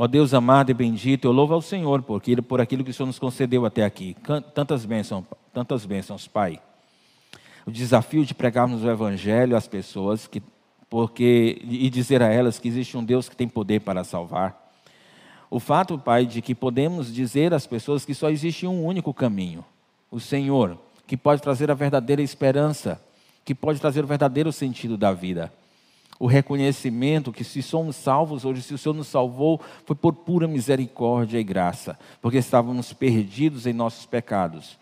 Ó Deus amado e bendito, eu louvo ao Senhor porque, por aquilo que o Senhor nos concedeu até aqui. Tantas bênçãos, tantas bênçãos, Pai. O desafio de pregarmos o Evangelho às pessoas que, porque, e dizer a elas que existe um Deus que tem poder para salvar. O fato, Pai, de que podemos dizer às pessoas que só existe um único caminho, o Senhor, que pode trazer a verdadeira esperança, que pode trazer o verdadeiro sentido da vida o reconhecimento que se somos salvos hoje, se o Senhor nos salvou, foi por pura misericórdia e graça, porque estávamos perdidos em nossos pecados.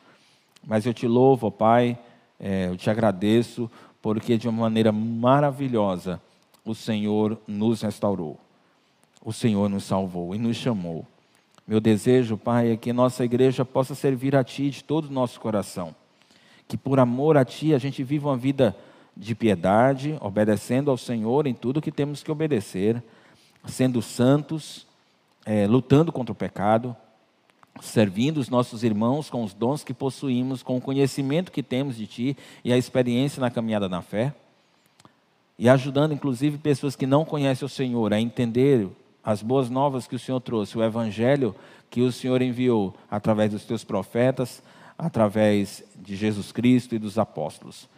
Mas eu te louvo, ó Pai, é, eu te agradeço, porque de uma maneira maravilhosa o Senhor nos restaurou, o Senhor nos salvou e nos chamou. Meu desejo, Pai, é que nossa igreja possa servir a Ti de todo o nosso coração, que por amor a Ti a gente viva uma vida de piedade, obedecendo ao Senhor em tudo que temos que obedecer, sendo santos, é, lutando contra o pecado, servindo os nossos irmãos com os dons que possuímos, com o conhecimento que temos de Ti e a experiência na caminhada na fé, e ajudando inclusive pessoas que não conhecem o Senhor a entender as boas novas que o Senhor trouxe, o Evangelho que o Senhor enviou através dos Teus profetas, através de Jesus Cristo e dos apóstolos.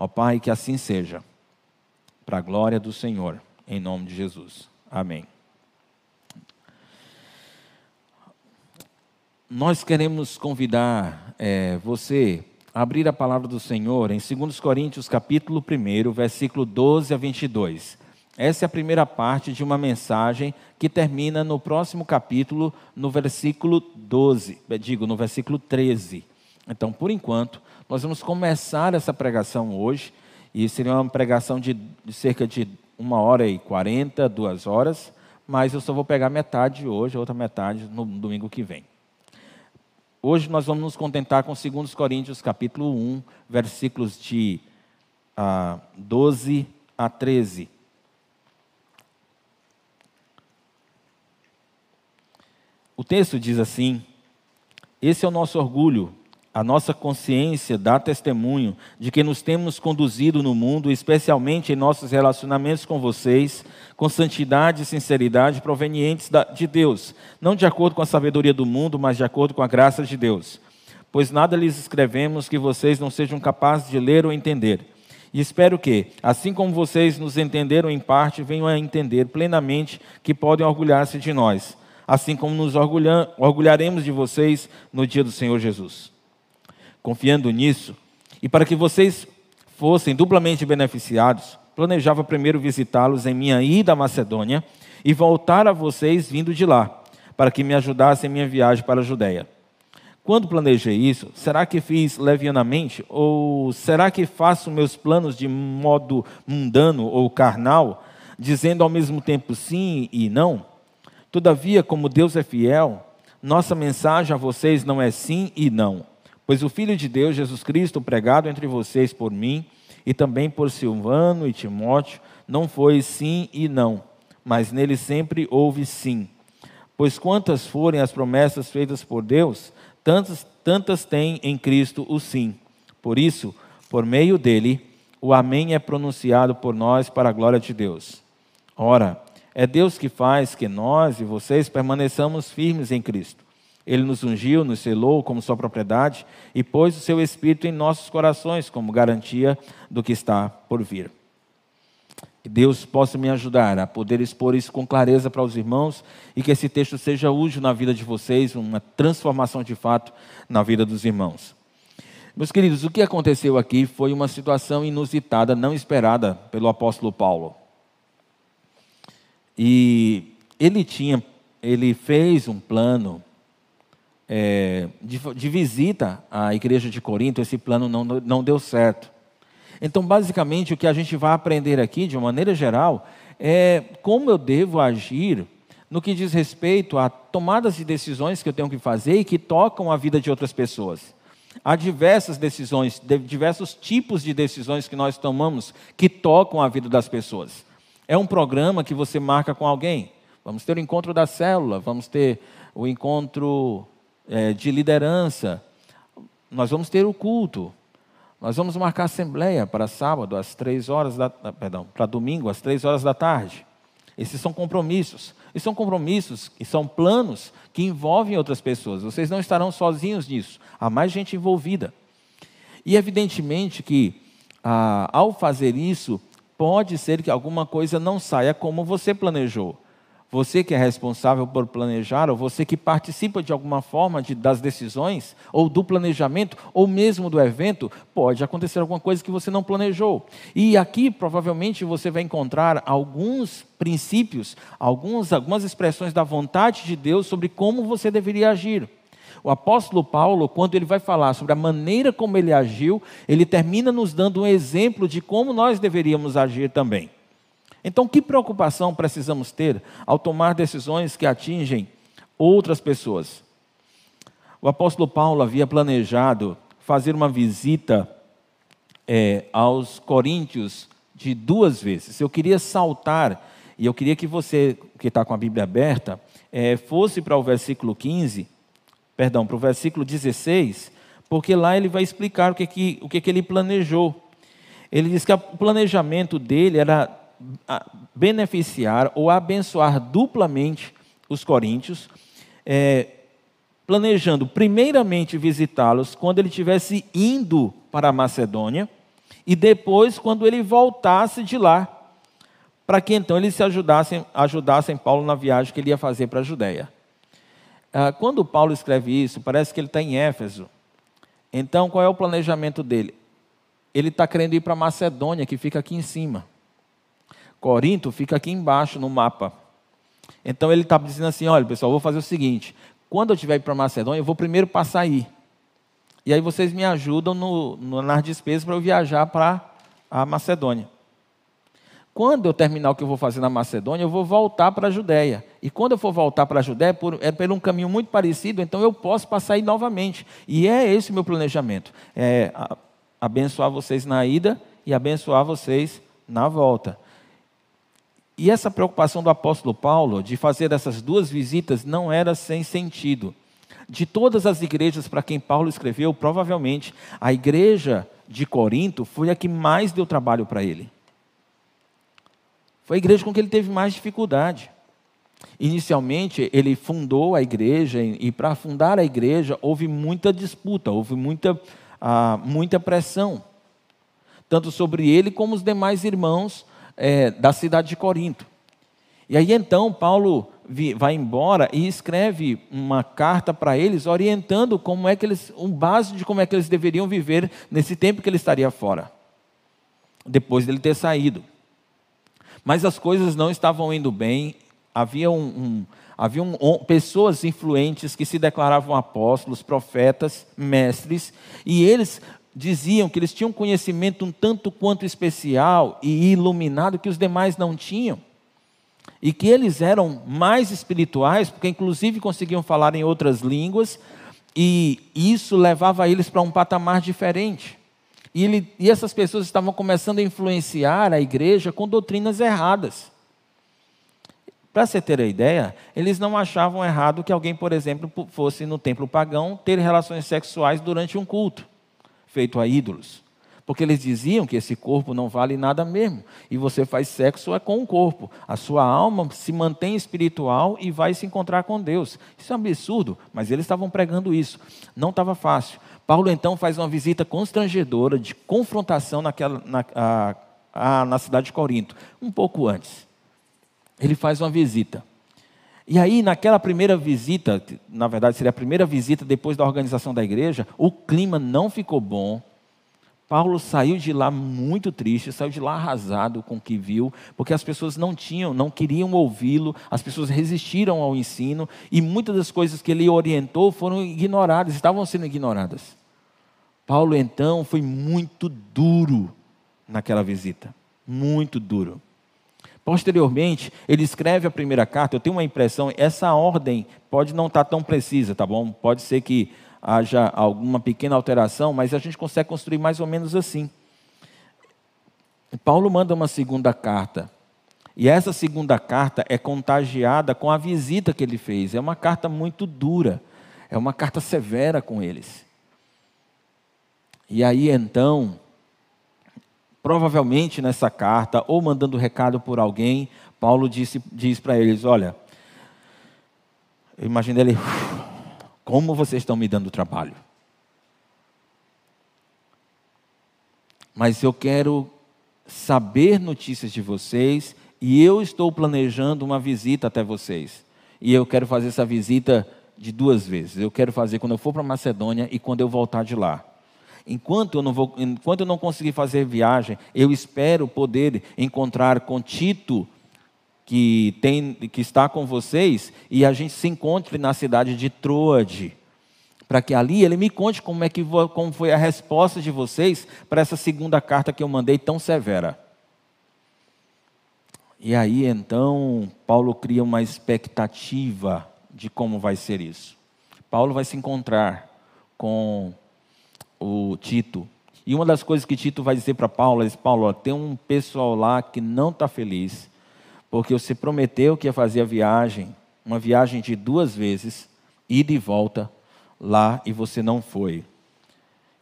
Ó Pai, que assim seja, para a glória do Senhor, em nome de Jesus. Amém. Nós queremos convidar é, você a abrir a palavra do Senhor em 2 Coríntios, capítulo 1, versículo 12 a 22. Essa é a primeira parte de uma mensagem que termina no próximo capítulo, no versículo 12, digo, no versículo 13. Então, por enquanto, nós vamos começar essa pregação hoje, e seria uma pregação de, de cerca de uma hora e quarenta, duas horas, mas eu só vou pegar metade hoje, a outra metade no domingo que vem. Hoje nós vamos nos contentar com 2 Coríntios capítulo 1, versículos de ah, 12 a 13. O texto diz assim: Esse é o nosso orgulho a nossa consciência dá testemunho de que nos temos conduzido no mundo, especialmente em nossos relacionamentos com vocês, com santidade e sinceridade provenientes de Deus, não de acordo com a sabedoria do mundo, mas de acordo com a graça de Deus. Pois nada lhes escrevemos que vocês não sejam capazes de ler ou entender. E espero que, assim como vocês nos entenderam em parte, venham a entender plenamente que podem orgulhar-se de nós, assim como nos orgulharemos de vocês no dia do Senhor Jesus confiando nisso, e para que vocês fossem duplamente beneficiados, planejava primeiro visitá-los em minha ida à Macedônia e voltar a vocês vindo de lá, para que me ajudassem em minha viagem para a Judéia. Quando planejei isso, será que fiz levianamente? Ou será que faço meus planos de modo mundano ou carnal, dizendo ao mesmo tempo sim e não? Todavia, como Deus é fiel, nossa mensagem a vocês não é sim e não, Pois o Filho de Deus, Jesus Cristo, pregado entre vocês por mim e também por Silvano e Timóteo, não foi sim e não, mas nele sempre houve sim. Pois quantas forem as promessas feitas por Deus, tantas, tantas têm em Cristo o sim. Por isso, por meio dele, o Amém é pronunciado por nós para a glória de Deus. Ora, é Deus que faz que nós e vocês permaneçamos firmes em Cristo. Ele nos ungiu, nos selou como sua propriedade e pôs o seu Espírito em nossos corações como garantia do que está por vir. Que Deus possa me ajudar a poder expor isso com clareza para os irmãos e que esse texto seja útil na vida de vocês, uma transformação de fato na vida dos irmãos. Meus queridos, o que aconteceu aqui foi uma situação inusitada, não esperada pelo apóstolo Paulo. E ele tinha, ele fez um plano é, de, de, visita à igreja de Corinto, esse plano não, não deu certo. Então, basicamente, o que a gente vai aprender aqui, de uma maneira geral, é como eu devo agir no que diz respeito a tomadas de decisões que eu tenho que fazer e que tocam a vida de outras pessoas. Há diversas decisões, diversos tipos de decisões que nós tomamos que tocam a vida das pessoas. É um programa que você marca com alguém. Vamos ter o encontro da célula, vamos ter o encontro é, de liderança. Nós vamos ter o culto. Nós vamos marcar assembleia para sábado às três horas da, perdão, para domingo às três horas da tarde. Esses são compromissos. E são compromissos e são planos que envolvem outras pessoas. Vocês não estarão sozinhos nisso. Há mais gente envolvida. E evidentemente que, ah, ao fazer isso, pode ser que alguma coisa não saia como você planejou. Você que é responsável por planejar, ou você que participa de alguma forma de, das decisões, ou do planejamento, ou mesmo do evento, pode acontecer alguma coisa que você não planejou. E aqui provavelmente você vai encontrar alguns princípios, alguns, algumas expressões da vontade de Deus sobre como você deveria agir. O apóstolo Paulo, quando ele vai falar sobre a maneira como ele agiu, ele termina nos dando um exemplo de como nós deveríamos agir também. Então, que preocupação precisamos ter ao tomar decisões que atingem outras pessoas? O apóstolo Paulo havia planejado fazer uma visita é, aos coríntios de duas vezes. Eu queria saltar, e eu queria que você, que está com a Bíblia aberta, é, fosse para o versículo 15, perdão, para o versículo 16, porque lá ele vai explicar o que, que, o que, que ele planejou. Ele diz que o planejamento dele era beneficiar ou abençoar duplamente os coríntios, é, planejando primeiramente visitá-los quando ele estivesse indo para a Macedônia e depois quando ele voltasse de lá, para que então eles se ajudassem, ajudassem Paulo na viagem que ele ia fazer para a Judéia. Ah, quando Paulo escreve isso, parece que ele está em Éfeso. Então, qual é o planejamento dele? Ele está querendo ir para Macedônia, que fica aqui em cima. Corinto fica aqui embaixo no mapa. Então ele está dizendo assim: olha, pessoal, vou fazer o seguinte: quando eu indo para Macedônia, eu vou primeiro passar aí. E aí vocês me ajudam no, no nas despesas para eu viajar para a Macedônia. Quando eu terminar o que eu vou fazer na Macedônia, eu vou voltar para a Judéia. E quando eu for voltar para a Judéia, por, é por um caminho muito parecido, então eu posso passar aí novamente. E é esse o meu planejamento: é abençoar vocês na ida e abençoar vocês na volta. E essa preocupação do apóstolo Paulo de fazer essas duas visitas não era sem sentido. De todas as igrejas para quem Paulo escreveu, provavelmente a igreja de Corinto foi a que mais deu trabalho para ele. Foi a igreja com que ele teve mais dificuldade. Inicialmente, ele fundou a igreja, e para fundar a igreja houve muita disputa, houve muita, ah, muita pressão, tanto sobre ele como os demais irmãos é, da cidade de Corinto. E aí então Paulo vai embora e escreve uma carta para eles orientando como é que eles, um base de como é que eles deveriam viver nesse tempo que ele estaria fora, depois dele ter saído. Mas as coisas não estavam indo bem, havia, um, um havia um, pessoas influentes que se declaravam apóstolos, profetas, mestres, e eles diziam que eles tinham conhecimento um tanto quanto especial e iluminado que os demais não tinham. E que eles eram mais espirituais, porque inclusive conseguiam falar em outras línguas, e isso levava eles para um patamar diferente. E, ele, e essas pessoas estavam começando a influenciar a igreja com doutrinas erradas. Para você ter a ideia, eles não achavam errado que alguém, por exemplo, fosse no templo pagão ter relações sexuais durante um culto feito a ídolos. Porque eles diziam que esse corpo não vale nada mesmo. E você faz sexo é com o corpo. A sua alma se mantém espiritual e vai se encontrar com Deus. Isso é um absurdo, mas eles estavam pregando isso. Não estava fácil. Paulo então faz uma visita constrangedora de confrontação naquela, na, a, a, na cidade de Corinto, um pouco antes. Ele faz uma visita. E aí, naquela primeira visita, na verdade seria a primeira visita depois da organização da igreja, o clima não ficou bom. Paulo saiu de lá muito triste, saiu de lá arrasado com o que viu, porque as pessoas não tinham, não queriam ouvi-lo, as pessoas resistiram ao ensino e muitas das coisas que ele orientou foram ignoradas, estavam sendo ignoradas. Paulo então foi muito duro naquela visita, muito duro. Posteriormente, ele escreve a primeira carta. Eu tenho uma impressão, essa ordem pode não estar tão precisa, tá bom? Pode ser que haja alguma pequena alteração, mas a gente consegue construir mais ou menos assim. Paulo manda uma segunda carta. E essa segunda carta é contagiada com a visita que ele fez. É uma carta muito dura. É uma carta severa com eles. E aí então, Provavelmente nessa carta, ou mandando recado por alguém, Paulo disse, diz para eles: Olha, eu imagino ele, como vocês estão me dando trabalho. Mas eu quero saber notícias de vocês e eu estou planejando uma visita até vocês. E eu quero fazer essa visita de duas vezes. Eu quero fazer quando eu for para Macedônia e quando eu voltar de lá. Enquanto eu não vou, enquanto eu não conseguir fazer viagem, eu espero poder encontrar com Tito que tem que está com vocês e a gente se encontre na cidade de Troade, para que ali ele me conte como é que como foi a resposta de vocês para essa segunda carta que eu mandei tão severa. E aí então Paulo cria uma expectativa de como vai ser isso. Paulo vai se encontrar com o Tito. E uma das coisas que Tito vai dizer para Paulo é: Paulo, ó, tem um pessoal lá que não está feliz, porque você prometeu que ia fazer a viagem, uma viagem de duas vezes, ida e volta lá, e você não foi.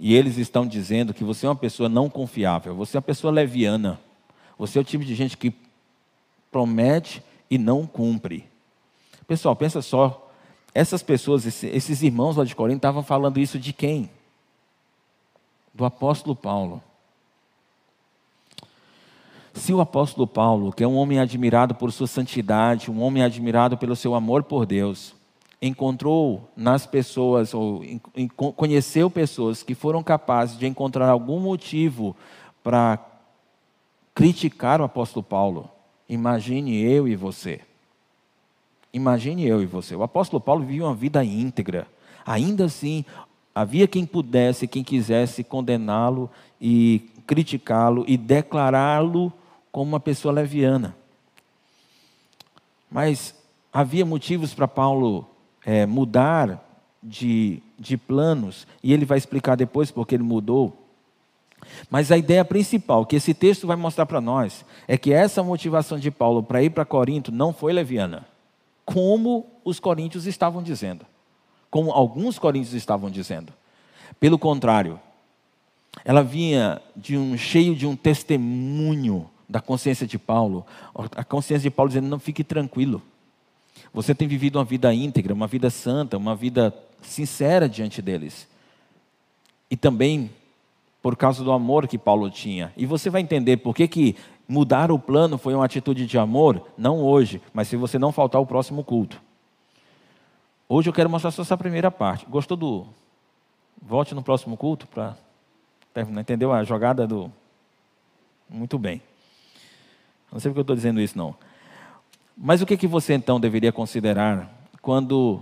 E eles estão dizendo que você é uma pessoa não confiável, você é uma pessoa leviana, você é o tipo de gente que promete e não cumpre. Pessoal, pensa só, essas pessoas, esses irmãos lá de Corinto estavam falando isso de quem? Do apóstolo Paulo. Se o apóstolo Paulo, que é um homem admirado por sua santidade, um homem admirado pelo seu amor por Deus, encontrou nas pessoas, ou conheceu pessoas que foram capazes de encontrar algum motivo para criticar o apóstolo Paulo, Imagine eu e você. Imagine eu e você. O apóstolo Paulo vivia uma vida íntegra. Ainda assim, havia quem pudesse, quem quisesse condená-lo e criticá-lo e declará-lo como uma pessoa leviana. Mas havia motivos para Paulo é, mudar de, de planos, e ele vai explicar depois porque ele mudou. Mas a ideia principal que esse texto vai mostrar para nós é que essa motivação de Paulo para ir para Corinto não foi leviana, como os coríntios estavam dizendo, como alguns coríntios estavam dizendo. Pelo contrário, ela vinha de um cheio de um testemunho da consciência de Paulo, a consciência de Paulo dizendo: não fique tranquilo. Você tem vivido uma vida íntegra, uma vida santa, uma vida sincera diante deles. E também por causa do amor que Paulo tinha. E você vai entender por que, que mudar o plano foi uma atitude de amor, não hoje, mas se você não faltar o próximo culto. Hoje eu quero mostrar só essa primeira parte. Gostou do. Volte no próximo culto para terminar. Entendeu a jogada do. Muito bem. Não sei porque eu estou dizendo isso, não. Mas o que, que você então deveria considerar quando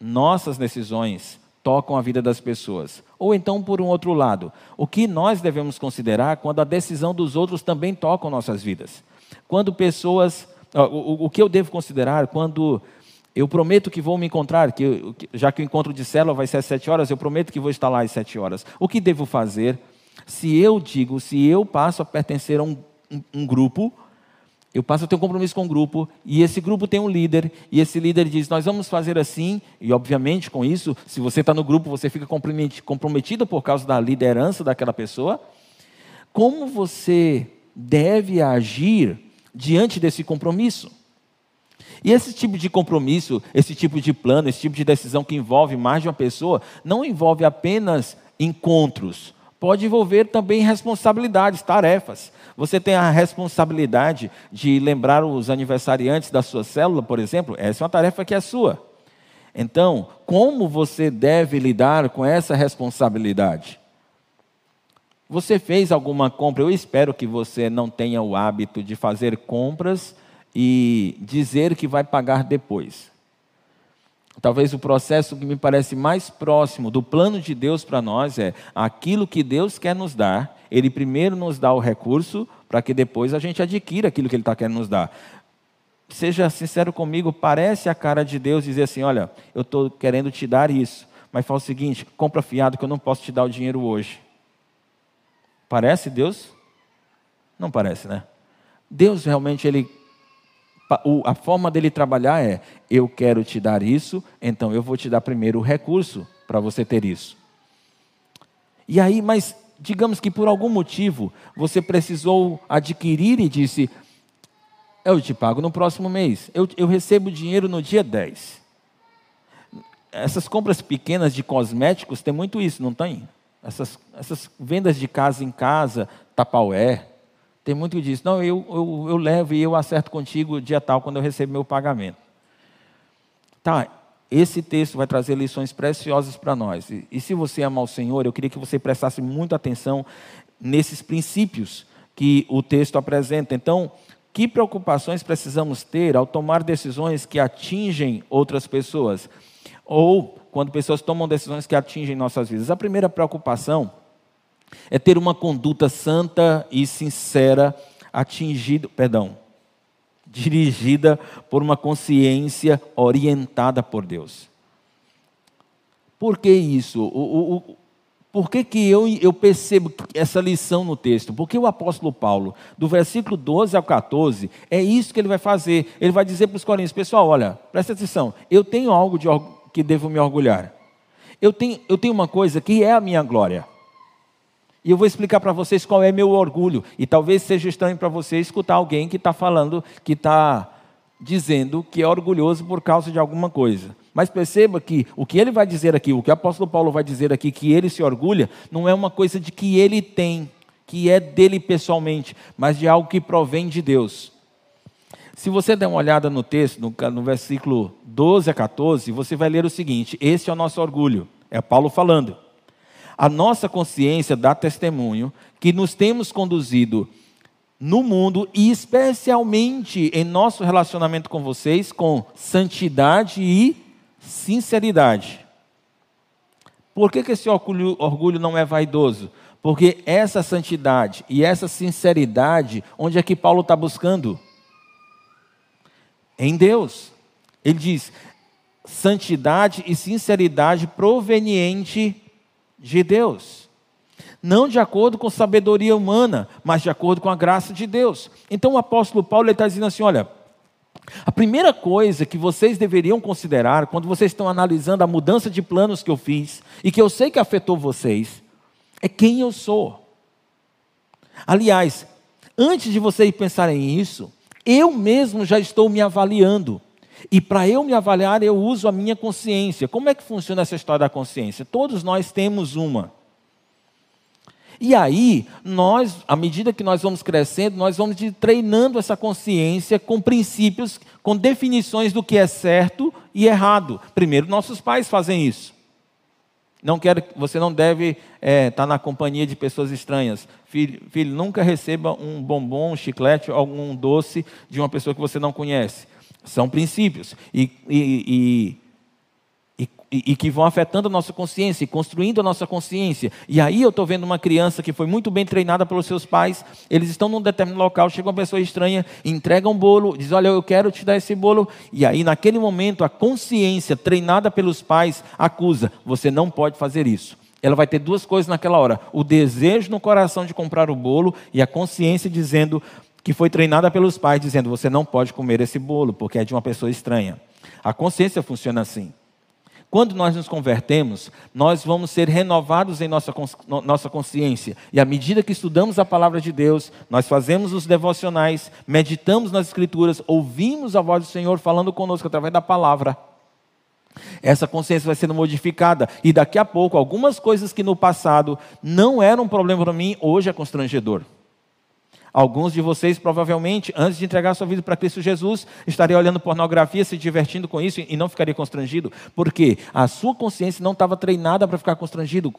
nossas decisões tocam a vida das pessoas. Ou então, por um outro lado, o que nós devemos considerar quando a decisão dos outros também toca nossas vidas. Quando pessoas. O, o que eu devo considerar quando eu prometo que vou me encontrar, que, já que o encontro de célula vai ser às sete horas, eu prometo que vou estar lá às sete horas. O que devo fazer se eu digo, se eu passo a pertencer a um, um, um grupo eu passo a ter um compromisso com o grupo, e esse grupo tem um líder, e esse líder diz: Nós vamos fazer assim, e obviamente com isso, se você está no grupo, você fica comprometido por causa da liderança daquela pessoa. Como você deve agir diante desse compromisso? E esse tipo de compromisso, esse tipo de plano, esse tipo de decisão que envolve mais de uma pessoa, não envolve apenas encontros, pode envolver também responsabilidades, tarefas. Você tem a responsabilidade de lembrar os aniversariantes da sua célula, por exemplo, essa é uma tarefa que é sua. Então, como você deve lidar com essa responsabilidade? Você fez alguma compra? Eu espero que você não tenha o hábito de fazer compras e dizer que vai pagar depois. Talvez o processo que me parece mais próximo do plano de Deus para nós é aquilo que Deus quer nos dar, Ele primeiro nos dá o recurso para que depois a gente adquira aquilo que Ele está querendo nos dar. Seja sincero comigo, parece a cara de Deus dizer assim: olha, eu estou querendo te dar isso, mas fala o seguinte: compra fiado que eu não posso te dar o dinheiro hoje. Parece Deus? Não parece, né? Deus realmente ele a forma dele trabalhar é: eu quero te dar isso, então eu vou te dar primeiro o recurso para você ter isso. E aí, mas digamos que por algum motivo você precisou adquirir e disse: Eu te pago no próximo mês. Eu, eu recebo dinheiro no dia 10. Essas compras pequenas de cosméticos tem muito isso, não tem? Essas, essas vendas de casa em casa, tapaué, tem muito disso. Não, eu, eu, eu levo e eu acerto contigo dia tal, quando eu recebo meu pagamento. Tá, esse texto vai trazer lições preciosas para nós. E, e, se você ama o Senhor, eu queria que você prestasse muita atenção nesses princípios que o texto apresenta. Então, que preocupações precisamos ter ao tomar decisões que atingem outras pessoas? Ou quando pessoas tomam decisões que atingem nossas vidas? A primeira preocupação é ter uma conduta santa e sincera, atingido, perdão, dirigida por uma consciência orientada por Deus. Por que isso? O, o, por que, que eu, eu percebo essa lição no texto? Porque o apóstolo Paulo, do versículo 12 ao 14, é isso que ele vai fazer. Ele vai dizer para os coríntios: pessoal, olha, presta atenção, eu tenho algo de, que devo me orgulhar. Eu tenho, eu tenho uma coisa que é a minha glória. E eu vou explicar para vocês qual é meu orgulho. E talvez seja estranho para você escutar alguém que está falando, que está dizendo que é orgulhoso por causa de alguma coisa. Mas perceba que o que ele vai dizer aqui, o que o apóstolo Paulo vai dizer aqui, que ele se orgulha, não é uma coisa de que ele tem, que é dele pessoalmente, mas de algo que provém de Deus. Se você der uma olhada no texto, no, no versículo 12 a 14, você vai ler o seguinte: Esse é o nosso orgulho. É Paulo falando. A nossa consciência dá testemunho que nos temos conduzido no mundo e especialmente em nosso relacionamento com vocês com santidade e sinceridade. Por que, que esse orgulho, orgulho não é vaidoso? Porque essa santidade e essa sinceridade, onde é que Paulo está buscando? Em Deus. Ele diz: santidade e sinceridade proveniente de Deus. Não de acordo com sabedoria humana, mas de acordo com a graça de Deus. Então o apóstolo Paulo está dizendo assim: olha, a primeira coisa que vocês deveriam considerar quando vocês estão analisando a mudança de planos que eu fiz e que eu sei que afetou vocês, é quem eu sou. Aliás, antes de vocês pensarem isso, eu mesmo já estou me avaliando. E para eu me avaliar, eu uso a minha consciência. Como é que funciona essa história da consciência? Todos nós temos uma. E aí, nós, à medida que nós vamos crescendo, nós vamos treinando essa consciência com princípios, com definições do que é certo e errado. Primeiro, nossos pais fazem isso. Não quero, você não deve estar é, tá na companhia de pessoas estranhas. Filho, filho, nunca receba um bombom, um chiclete, algum doce de uma pessoa que você não conhece. São princípios. E, e, e, e, que vão afetando a nossa consciência e construindo a nossa consciência. E aí eu estou vendo uma criança que foi muito bem treinada pelos seus pais, eles estão num determinado local, chega uma pessoa estranha, entrega um bolo, diz: Olha, eu quero te dar esse bolo. E aí, naquele momento, a consciência treinada pelos pais acusa: Você não pode fazer isso. Ela vai ter duas coisas naquela hora: o desejo no coração de comprar o bolo e a consciência dizendo: que foi treinada pelos pais dizendo: você não pode comer esse bolo porque é de uma pessoa estranha. A consciência funciona assim. Quando nós nos convertemos, nós vamos ser renovados em nossa, nossa consciência. E à medida que estudamos a palavra de Deus, nós fazemos os devocionais, meditamos nas Escrituras, ouvimos a voz do Senhor falando conosco através da palavra. Essa consciência vai sendo modificada. E daqui a pouco, algumas coisas que no passado não eram um problema para mim, hoje é constrangedor. Alguns de vocês, provavelmente, antes de entregar sua vida para Cristo Jesus, estariam olhando pornografia, se divertindo com isso e não ficaria constrangido, porque a sua consciência não estava treinada para ficar constrangido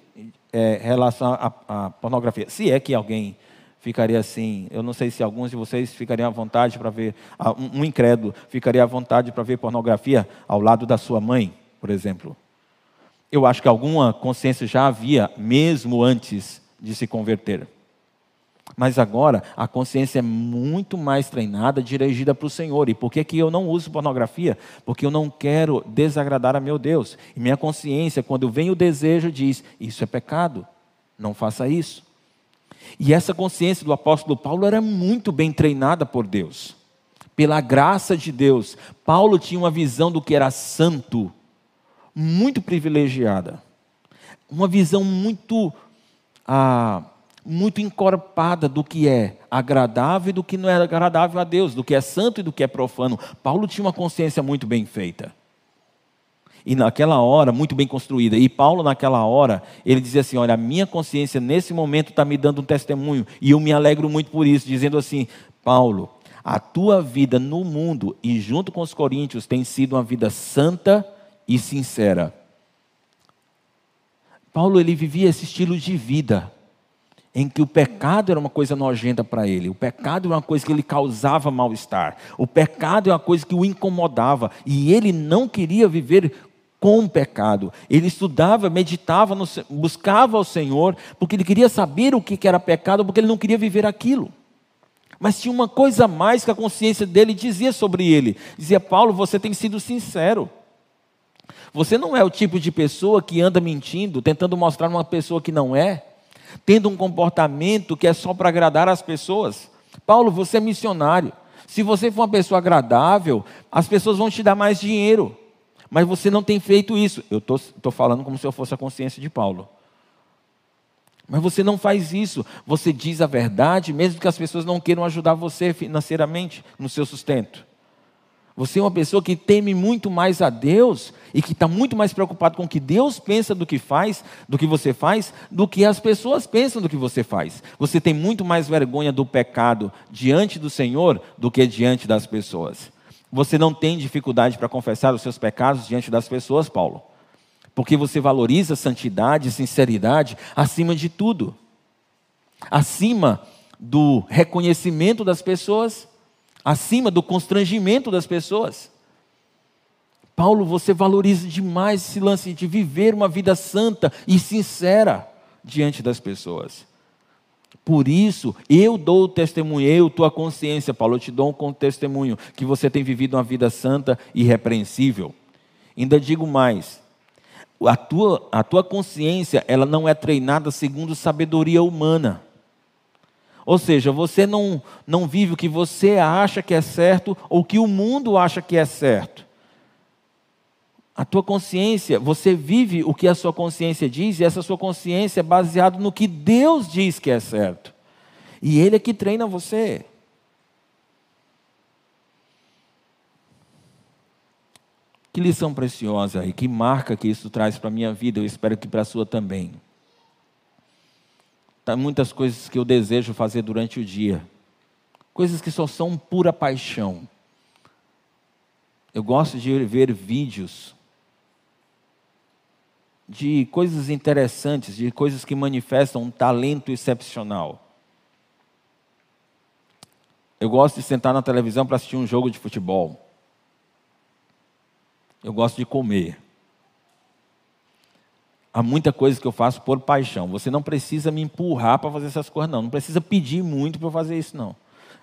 é, em relação à pornografia. Se é que alguém ficaria assim, eu não sei se alguns de vocês ficariam à vontade para ver, um incrédulo ficaria à vontade para ver pornografia ao lado da sua mãe, por exemplo. Eu acho que alguma consciência já havia, mesmo antes de se converter. Mas agora a consciência é muito mais treinada, dirigida para o Senhor. E por que, que eu não uso pornografia? Porque eu não quero desagradar a meu Deus. E minha consciência, quando vem o desejo, diz: Isso é pecado, não faça isso. E essa consciência do apóstolo Paulo era muito bem treinada por Deus. Pela graça de Deus, Paulo tinha uma visão do que era santo, muito privilegiada. Uma visão muito. Ah, muito encorpada do que é agradável e do que não é agradável a Deus, do que é santo e do que é profano. Paulo tinha uma consciência muito bem feita. E naquela hora, muito bem construída. E Paulo, naquela hora, ele dizia assim: Olha, a minha consciência nesse momento está me dando um testemunho. E eu me alegro muito por isso, dizendo assim: Paulo, a tua vida no mundo e junto com os coríntios tem sido uma vida santa e sincera. Paulo ele vivia esse estilo de vida em que o pecado era uma coisa nojenta para ele, o pecado era uma coisa que lhe causava mal-estar, o pecado é uma coisa que o incomodava e ele não queria viver com o pecado. Ele estudava, meditava, buscava o Senhor, porque ele queria saber o que era pecado, porque ele não queria viver aquilo. Mas tinha uma coisa a mais que a consciência dele dizia sobre ele. Dizia, Paulo, você tem sido sincero. Você não é o tipo de pessoa que anda mentindo, tentando mostrar uma pessoa que não é, tendo um comportamento que é só para agradar as pessoas. Paulo, você é missionário. Se você for uma pessoa agradável, as pessoas vão te dar mais dinheiro. Mas você não tem feito isso. Eu estou falando como se eu fosse a consciência de Paulo. Mas você não faz isso. Você diz a verdade, mesmo que as pessoas não queiram ajudar você financeiramente no seu sustento. Você é uma pessoa que teme muito mais a Deus e que está muito mais preocupado com o que Deus pensa do que faz, do que você faz, do que as pessoas pensam do que você faz. Você tem muito mais vergonha do pecado diante do Senhor do que diante das pessoas. Você não tem dificuldade para confessar os seus pecados diante das pessoas, Paulo, porque você valoriza santidade e sinceridade acima de tudo, acima do reconhecimento das pessoas, acima do constrangimento das pessoas. Paulo, você valoriza demais esse lance de viver uma vida santa e sincera diante das pessoas. Por isso, eu dou o testemunho, eu, tua consciência, Paulo, eu te dou um testemunho que você tem vivido uma vida santa e irrepreensível. Ainda digo mais, a tua, a tua consciência, ela não é treinada segundo sabedoria humana. Ou seja, você não, não vive o que você acha que é certo ou que o mundo acha que é certo. A tua consciência, você vive o que a sua consciência diz, e essa sua consciência é baseada no que Deus diz que é certo. E Ele é que treina você. Que lição preciosa e que marca que isso traz para a minha vida, eu espero que para a sua também. Tem muitas coisas que eu desejo fazer durante o dia, coisas que só são pura paixão. Eu gosto de ver vídeos de coisas interessantes, de coisas que manifestam um talento excepcional. Eu gosto de sentar na televisão para assistir um jogo de futebol. Eu gosto de comer. Há muita coisa que eu faço por paixão. Você não precisa me empurrar para fazer essas coisas, não. Não precisa pedir muito para fazer isso, não.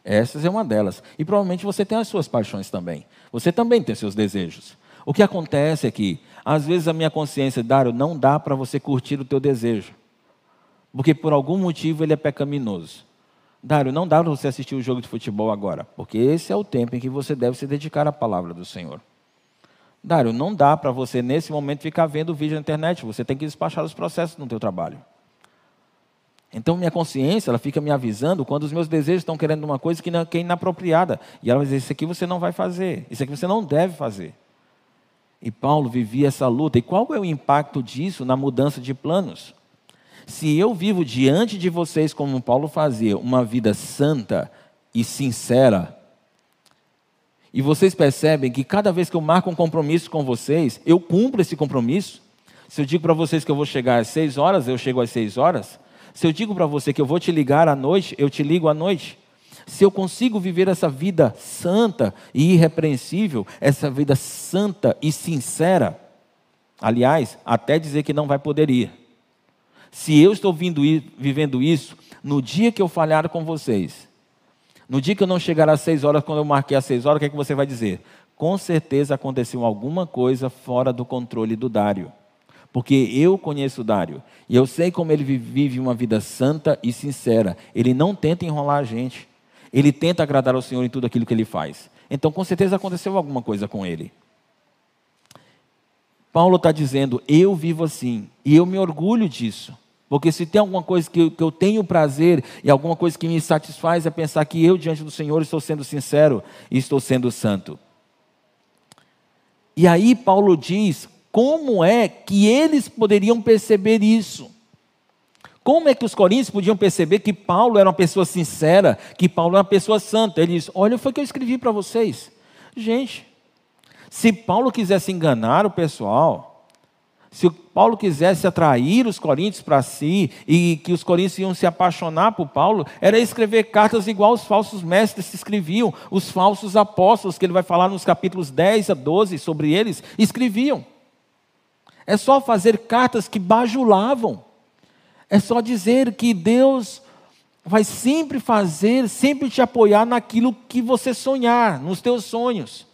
Essas é uma delas. E provavelmente você tem as suas paixões também. Você também tem seus desejos. O que acontece é que, às vezes, a minha consciência, Dário, não dá para você curtir o teu desejo. Porque por algum motivo ele é pecaminoso. Dário, não dá para você assistir o jogo de futebol agora, porque esse é o tempo em que você deve se dedicar à palavra do Senhor. Dário, não dá para você nesse momento ficar vendo vídeo na internet, você tem que despachar os processos no teu trabalho. Então minha consciência, ela fica me avisando quando os meus desejos estão querendo uma coisa que, é inapropriada. E ela vai dizer, isso aqui você não vai fazer, isso aqui você não deve fazer. E Paulo vivia essa luta. E qual é o impacto disso na mudança de planos? Se eu vivo diante de vocês, como Paulo fazia, uma vida santa e sincera, e vocês percebem que cada vez que eu marco um compromisso com vocês, eu cumpro esse compromisso. Se eu digo para vocês que eu vou chegar às seis horas, eu chego às seis horas. Se eu digo para você que eu vou te ligar à noite, eu te ligo à noite se eu consigo viver essa vida santa e irrepreensível, essa vida santa e sincera, aliás, até dizer que não vai poder ir. Se eu estou vindo, vivendo isso, no dia que eu falhar com vocês, no dia que eu não chegar às seis horas, quando eu marquei às seis horas, o que, é que você vai dizer? Com certeza aconteceu alguma coisa fora do controle do Dário. Porque eu conheço o Dário. E eu sei como ele vive uma vida santa e sincera. Ele não tenta enrolar a gente ele tenta agradar ao Senhor em tudo aquilo que ele faz. Então, com certeza aconteceu alguma coisa com ele. Paulo está dizendo: eu vivo assim, e eu me orgulho disso. Porque se tem alguma coisa que eu, que eu tenho prazer e alguma coisa que me satisfaz é pensar que eu, diante do Senhor, estou sendo sincero e estou sendo santo. E aí Paulo diz como é que eles poderiam perceber isso. Como é que os coríntios podiam perceber que Paulo era uma pessoa sincera, que Paulo era uma pessoa santa? Ele diz: Olha, foi o que eu escrevi para vocês. Gente, se Paulo quisesse enganar o pessoal, se Paulo quisesse atrair os coríntios para si e que os coríntios iam se apaixonar por Paulo, era escrever cartas igual os falsos mestres escreviam, os falsos apóstolos, que ele vai falar nos capítulos 10 a 12 sobre eles, escreviam. É só fazer cartas que bajulavam. É só dizer que Deus vai sempre fazer, sempre te apoiar naquilo que você sonhar, nos teus sonhos.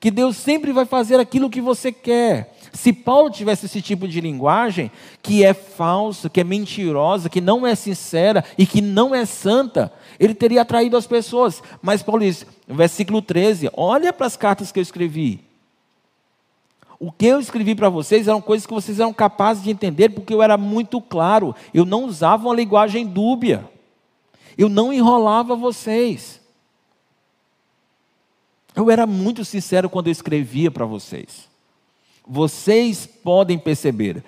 Que Deus sempre vai fazer aquilo que você quer. Se Paulo tivesse esse tipo de linguagem, que é falsa, que é mentirosa, que não é sincera e que não é santa, ele teria atraído as pessoas. Mas Paulo diz, versículo 13: olha para as cartas que eu escrevi. O que eu escrevi para vocês eram coisas que vocês eram capazes de entender, porque eu era muito claro. Eu não usava uma linguagem dúbia. Eu não enrolava vocês. Eu era muito sincero quando eu escrevia para vocês. Vocês podem perceber,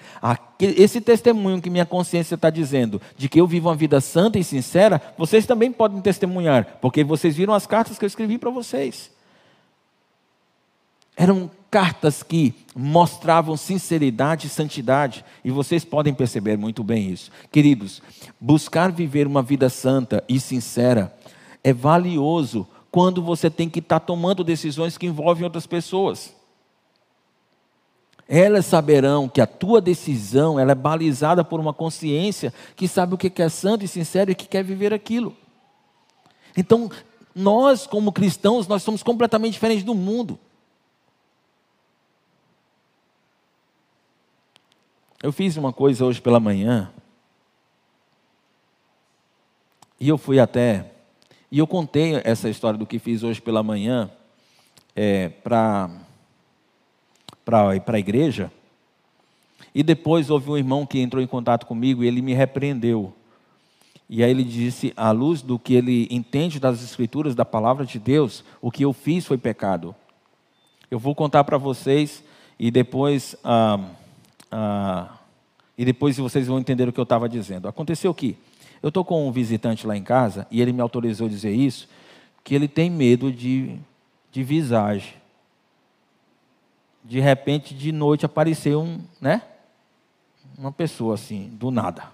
esse testemunho que minha consciência está dizendo, de que eu vivo uma vida santa e sincera, vocês também podem testemunhar, porque vocês viram as cartas que eu escrevi para vocês. Eram cartas que mostravam sinceridade e santidade, e vocês podem perceber muito bem isso. Queridos, buscar viver uma vida santa e sincera é valioso quando você tem que estar tá tomando decisões que envolvem outras pessoas. Elas saberão que a tua decisão ela é balizada por uma consciência que sabe o que é santo e sincero e que quer viver aquilo. Então, nós como cristãos, nós somos completamente diferentes do mundo. Eu fiz uma coisa hoje pela manhã. E eu fui até. E eu contei essa história do que fiz hoje pela manhã é, para para a igreja. E depois houve um irmão que entrou em contato comigo e ele me repreendeu. E aí ele disse, à luz do que ele entende das escrituras, da palavra de Deus, o que eu fiz foi pecado. Eu vou contar para vocês e depois, ah, ah, e depois vocês vão entender o que eu estava dizendo. Aconteceu que eu estou com um visitante lá em casa e ele me autorizou a dizer isso, que ele tem medo de, de visagem de repente, de noite, apareceu um, né? Uma pessoa assim, do nada.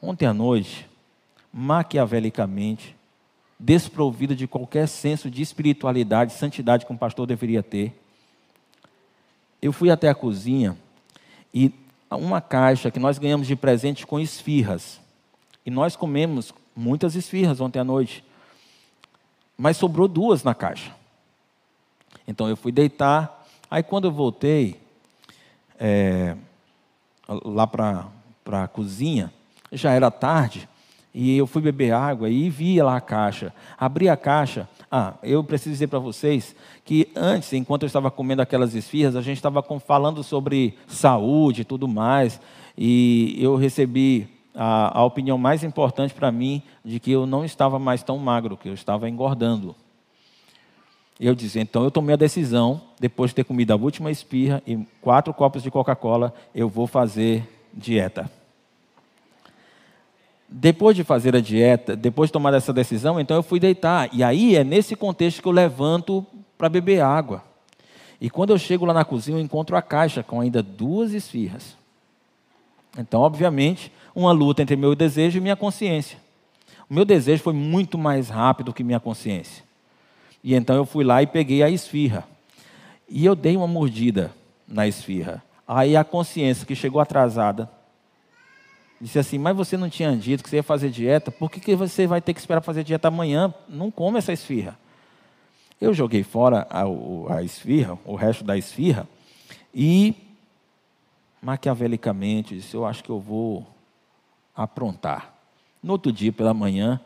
Ontem à noite, maquiavelicamente, desprovida de qualquer senso de espiritualidade, santidade que um pastor deveria ter, eu fui até a cozinha e uma caixa que nós ganhamos de presente com esfirras. E nós comemos muitas esfirras ontem à noite. Mas sobrou duas na caixa. Então eu fui deitar. Aí quando eu voltei é, lá para a cozinha, já era tarde, e eu fui beber água e vi lá a caixa. Abri a caixa. Ah, eu preciso dizer para vocês que antes, enquanto eu estava comendo aquelas esfirras, a gente estava falando sobre saúde e tudo mais. E eu recebi a, a opinião mais importante para mim de que eu não estava mais tão magro, que eu estava engordando. Eu disse, então eu tomei a decisão, depois de ter comido a última espirra e quatro copos de Coca-Cola, eu vou fazer dieta. Depois de fazer a dieta, depois de tomar essa decisão, então eu fui deitar. E aí é nesse contexto que eu levanto para beber água. E quando eu chego lá na cozinha, eu encontro a caixa com ainda duas esfirras. Então, obviamente, uma luta entre meu desejo e minha consciência. O meu desejo foi muito mais rápido que minha consciência. E então eu fui lá e peguei a esfirra. E eu dei uma mordida na esfirra. Aí a consciência, que chegou atrasada, disse assim: Mas você não tinha dito que você ia fazer dieta? Por que, que você vai ter que esperar fazer dieta amanhã? Não come essa esfirra. Eu joguei fora a, a esfirra, o resto da esfirra, e maquiavelicamente disse: Eu acho que eu vou aprontar. No outro dia, pela manhã,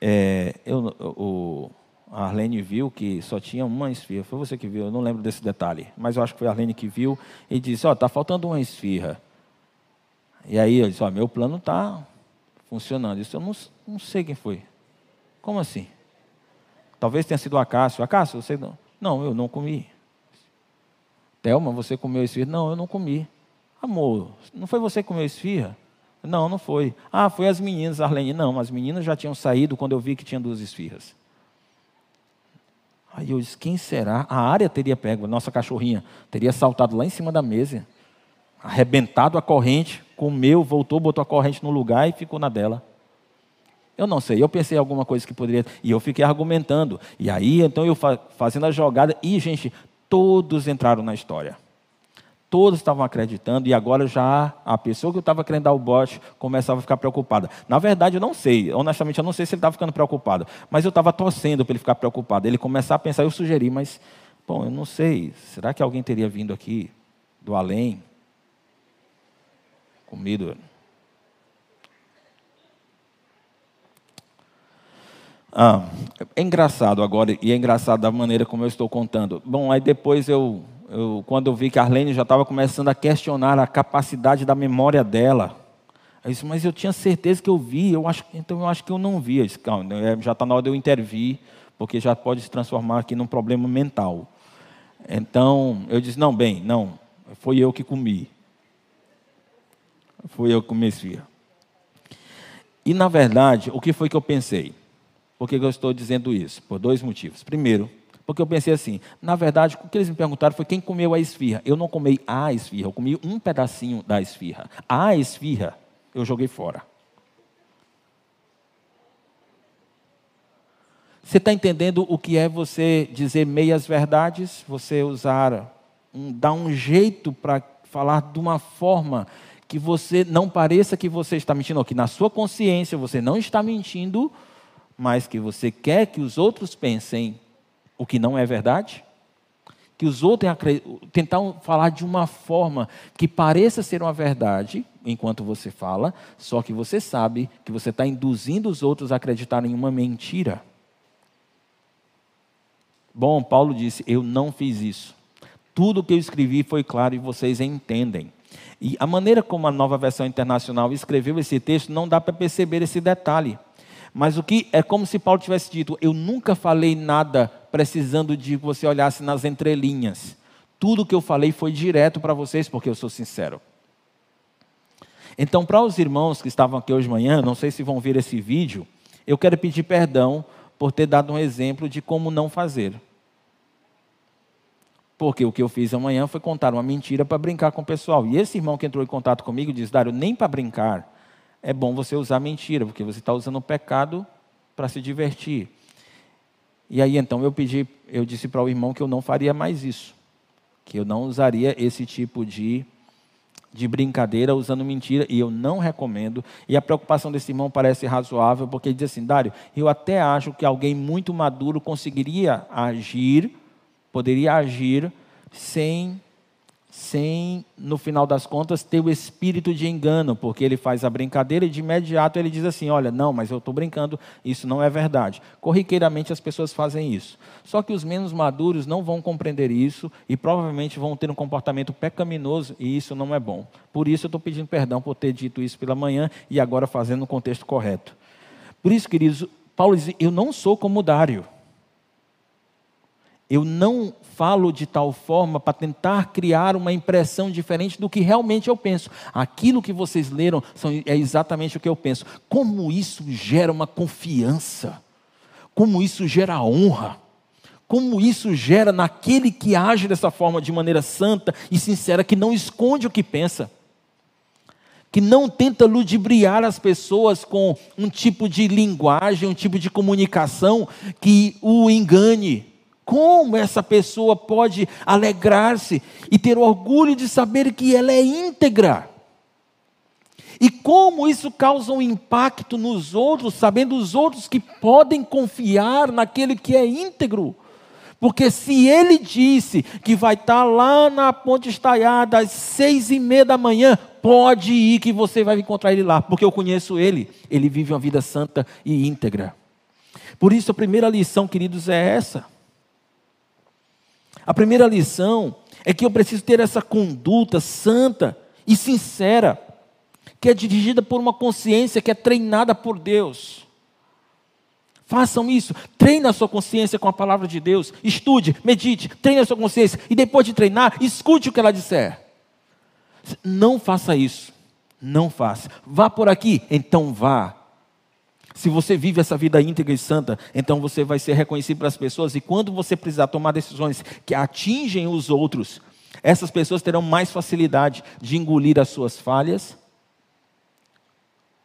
é, eu, o, a Arlene viu que só tinha uma esfirra. Foi você que viu, eu não lembro desse detalhe. Mas eu acho que foi a Arlene que viu e disse: Ó, oh, está faltando uma esfirra. E aí eu disse, ó, meu plano está funcionando. Isso eu não, não sei quem foi. Como assim? Talvez tenha sido o Acácio. Acácio, você não. Não, eu não comi. Thelma, você comeu esfirra? Não, eu não comi. Amor, não foi você que comeu esfirra? Não, não foi. Ah, foi as meninas, Arlene. Não, as meninas já tinham saído quando eu vi que tinha duas esfirras. Aí eu disse, quem será? A área teria pego, nossa cachorrinha, teria saltado lá em cima da mesa, arrebentado a corrente, comeu, voltou, botou a corrente no lugar e ficou na dela. Eu não sei, eu pensei em alguma coisa que poderia. E eu fiquei argumentando. E aí, então, eu fazendo a jogada. E, gente, todos entraram na história. Todos estavam acreditando e agora já a pessoa que eu estava querendo dar o bote começava a ficar preocupada. Na verdade, eu não sei, honestamente, eu não sei se ele estava ficando preocupado, mas eu estava torcendo para ele ficar preocupado. Ele começar a pensar, eu sugeri, mas, bom, eu não sei, será que alguém teria vindo aqui do além? Comido. Ah, é engraçado agora, e é engraçado da maneira como eu estou contando. Bom, aí depois eu eu, quando eu vi que a Arlene já estava começando a questionar a capacidade da memória dela. Eu disse, mas eu tinha certeza que eu vi, eu acho, então eu acho que eu não vi. Eu disse, calma, é, já está na hora de eu intervir, porque já pode se transformar aqui num problema mental. Então, eu disse, não, bem, não, foi eu que comi. Foi eu que esfirra. E, na verdade, o que foi que eu pensei? Por que eu estou dizendo isso? Por dois motivos. Primeiro, porque eu pensei assim, na verdade, o que eles me perguntaram foi quem comeu a esfirra. Eu não comi a esfirra, eu comi um pedacinho da esfirra. A esfirra eu joguei fora. Você está entendendo o que é você dizer meias verdades? Você usar, um, dar um jeito para falar de uma forma que você não pareça que você está mentindo, ou que na sua consciência você não está mentindo, mas que você quer que os outros pensem o que não é verdade? Que os outros tentar falar de uma forma que pareça ser uma verdade, enquanto você fala, só que você sabe que você está induzindo os outros a acreditarem em uma mentira. Bom, Paulo disse: Eu não fiz isso. Tudo o que eu escrevi foi claro e vocês entendem. E a maneira como a nova versão internacional escreveu esse texto, não dá para perceber esse detalhe. Mas o que é como se Paulo tivesse dito: Eu nunca falei nada precisando de que você olhasse nas entrelinhas. Tudo que eu falei foi direto para vocês, porque eu sou sincero. Então, para os irmãos que estavam aqui hoje de manhã, não sei se vão ver esse vídeo, eu quero pedir perdão por ter dado um exemplo de como não fazer. Porque o que eu fiz amanhã foi contar uma mentira para brincar com o pessoal. E esse irmão que entrou em contato comigo disse: Dário, nem para brincar é bom você usar mentira, porque você está usando o pecado para se divertir. E aí então eu pedi, eu disse para o irmão que eu não faria mais isso, que eu não usaria esse tipo de, de brincadeira usando mentira, e eu não recomendo. E a preocupação desse irmão parece razoável, porque ele diz assim: Dário, eu até acho que alguém muito maduro conseguiria agir, poderia agir sem sem, no final das contas, ter o espírito de engano, porque ele faz a brincadeira e de imediato ele diz assim: Olha, não, mas eu estou brincando, isso não é verdade. Corriqueiramente as pessoas fazem isso. Só que os menos maduros não vão compreender isso e provavelmente vão ter um comportamento pecaminoso e isso não é bom. Por isso eu estou pedindo perdão por ter dito isso pela manhã e agora fazendo no contexto correto. Por isso, queridos, Paulo diz: Eu não sou como Dário. Eu não falo de tal forma para tentar criar uma impressão diferente do que realmente eu penso. Aquilo que vocês leram é exatamente o que eu penso. Como isso gera uma confiança, como isso gera honra, como isso gera naquele que age dessa forma de maneira santa e sincera, que não esconde o que pensa que não tenta ludibriar as pessoas com um tipo de linguagem, um tipo de comunicação que o engane. Como essa pessoa pode alegrar-se e ter orgulho de saber que ela é íntegra? E como isso causa um impacto nos outros, sabendo os outros que podem confiar naquele que é íntegro? Porque se ele disse que vai estar lá na ponte estaiada às seis e meia da manhã, pode ir que você vai encontrar ele lá, porque eu conheço ele. Ele vive uma vida santa e íntegra. Por isso a primeira lição, queridos, é essa. A primeira lição é que eu preciso ter essa conduta santa e sincera, que é dirigida por uma consciência que é treinada por Deus. Façam isso, treine a sua consciência com a palavra de Deus, estude, medite, treine a sua consciência e depois de treinar, escute o que ela disser. Não faça isso, não faça. Vá por aqui, então vá. Se você vive essa vida íntegra e santa, então você vai ser reconhecido pelas pessoas e quando você precisar tomar decisões que atingem os outros, essas pessoas terão mais facilidade de engolir as suas falhas,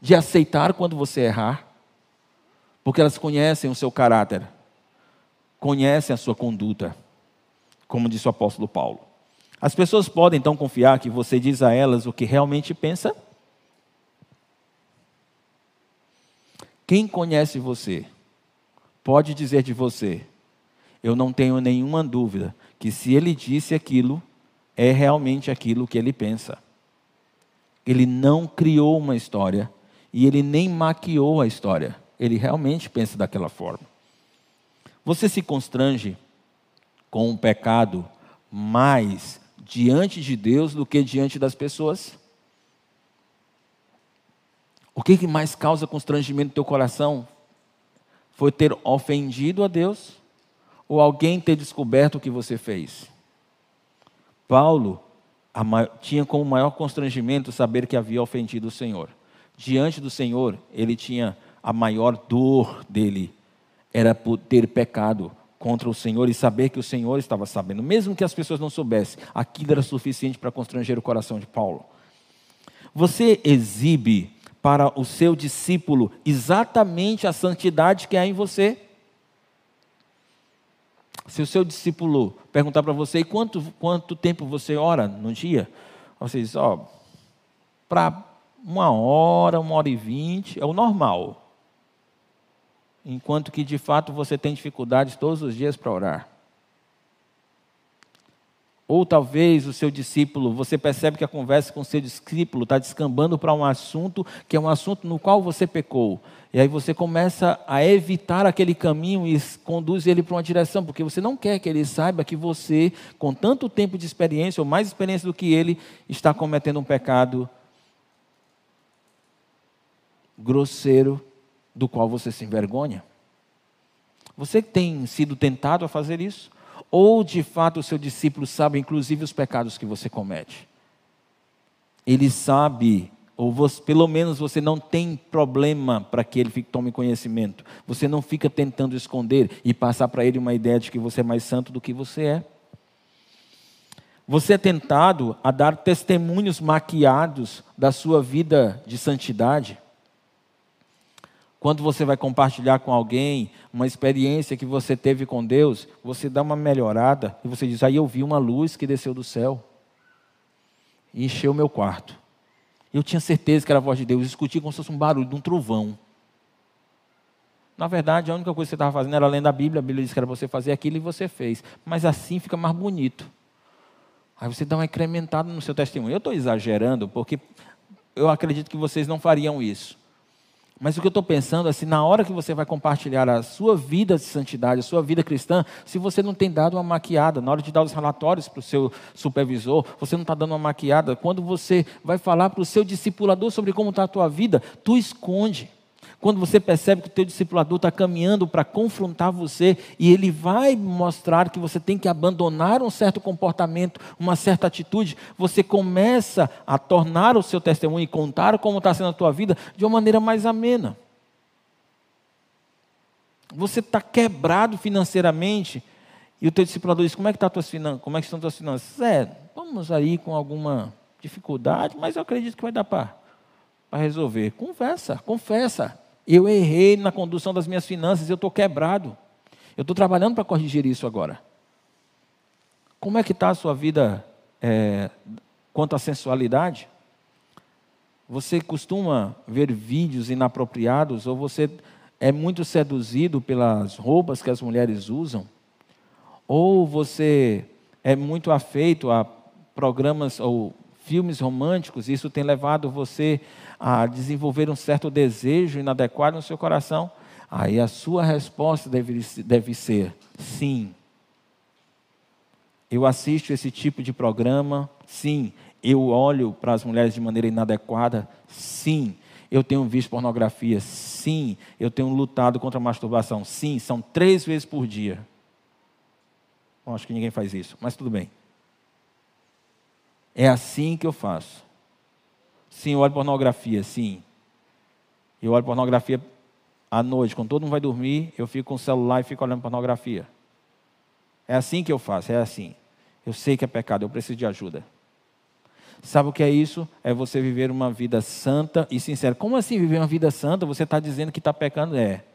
de aceitar quando você errar porque elas conhecem o seu caráter, conhecem a sua conduta, como disse o apóstolo Paulo. As pessoas podem então confiar que você diz a elas o que realmente pensa? Quem conhece você pode dizer de você: Eu não tenho nenhuma dúvida que se ele disse aquilo, é realmente aquilo que ele pensa. Ele não criou uma história e ele nem maquiou a história ele realmente pensa daquela forma. Você se constrange com o pecado mais diante de Deus do que diante das pessoas? O que, mais causa constrangimento no teu coração? Foi ter ofendido a Deus ou alguém ter descoberto o que você fez? Paulo tinha como maior constrangimento saber que havia ofendido o Senhor. Diante do Senhor, ele tinha a maior dor dele era por ter pecado contra o Senhor e saber que o Senhor estava sabendo, mesmo que as pessoas não soubessem, aquilo era suficiente para constranger o coração de Paulo. Você exibe para o seu discípulo exatamente a santidade que há em você? Se o seu discípulo perguntar para você, e quanto, quanto tempo você ora no dia? Você diz, ó, para uma hora, uma hora e vinte, é o normal enquanto que de fato você tem dificuldades todos os dias para orar. Ou talvez o seu discípulo, você percebe que a conversa com o seu discípulo está descambando para um assunto que é um assunto no qual você pecou. E aí você começa a evitar aquele caminho e conduz ele para uma direção, porque você não quer que ele saiba que você, com tanto tempo de experiência, ou mais experiência do que ele, está cometendo um pecado grosseiro do qual você se envergonha? Você tem sido tentado a fazer isso? Ou de fato o seu discípulo sabe, inclusive, os pecados que você comete? Ele sabe, ou você, pelo menos você não tem problema para que ele fique, tome conhecimento. Você não fica tentando esconder e passar para ele uma ideia de que você é mais santo do que você é. Você é tentado a dar testemunhos maquiados da sua vida de santidade. Quando você vai compartilhar com alguém uma experiência que você teve com Deus, você dá uma melhorada e você diz: Aí eu vi uma luz que desceu do céu e encheu o meu quarto. Eu tinha certeza que era a voz de Deus, eu escutei como se fosse um barulho de um trovão. Na verdade, a única coisa que você estava fazendo era lendo a Bíblia, a Bíblia diz que era você fazer aquilo e você fez. Mas assim fica mais bonito. Aí você dá uma incrementada no seu testemunho. Eu estou exagerando porque eu acredito que vocês não fariam isso. Mas o que eu estou pensando é se na hora que você vai compartilhar a sua vida de santidade, a sua vida cristã, se você não tem dado uma maquiada, na hora de dar os relatórios para o seu supervisor, você não está dando uma maquiada, quando você vai falar para o seu discipulador sobre como está a tua vida, tu esconde. Quando você percebe que o teu discipulador está caminhando para confrontar você e ele vai mostrar que você tem que abandonar um certo comportamento, uma certa atitude, você começa a tornar o seu testemunho e contar como está sendo a tua vida de uma maneira mais amena. Você está quebrado financeiramente e o teu discipulador diz: Como é que, tá tuas finanças? Como é que estão as tuas finanças? É, vamos aí com alguma dificuldade, mas eu acredito que vai dar para resolver. Conversa, confessa. Eu errei na condução das minhas finanças, eu estou quebrado. Eu estou trabalhando para corrigir isso agora. Como é que está a sua vida é, quanto à sensualidade? Você costuma ver vídeos inapropriados ou você é muito seduzido pelas roupas que as mulheres usam? Ou você é muito afeito a programas ou filmes românticos, isso tem levado você a desenvolver um certo desejo inadequado no seu coração, aí a sua resposta deve, deve ser sim. Eu assisto esse tipo de programa, sim. Eu olho para as mulheres de maneira inadequada? Sim. Eu tenho visto pornografia? Sim. Eu tenho lutado contra a masturbação? Sim. São três vezes por dia. Bom, acho que ninguém faz isso, mas tudo bem. É assim que eu faço. Sim, eu olho pornografia, sim. Eu olho pornografia à noite, quando todo mundo vai dormir, eu fico com o celular e fico olhando pornografia. É assim que eu faço, é assim. Eu sei que é pecado, eu preciso de ajuda. Sabe o que é isso? É você viver uma vida santa e sincera. Como assim viver uma vida santa? Você está dizendo que está pecando? É.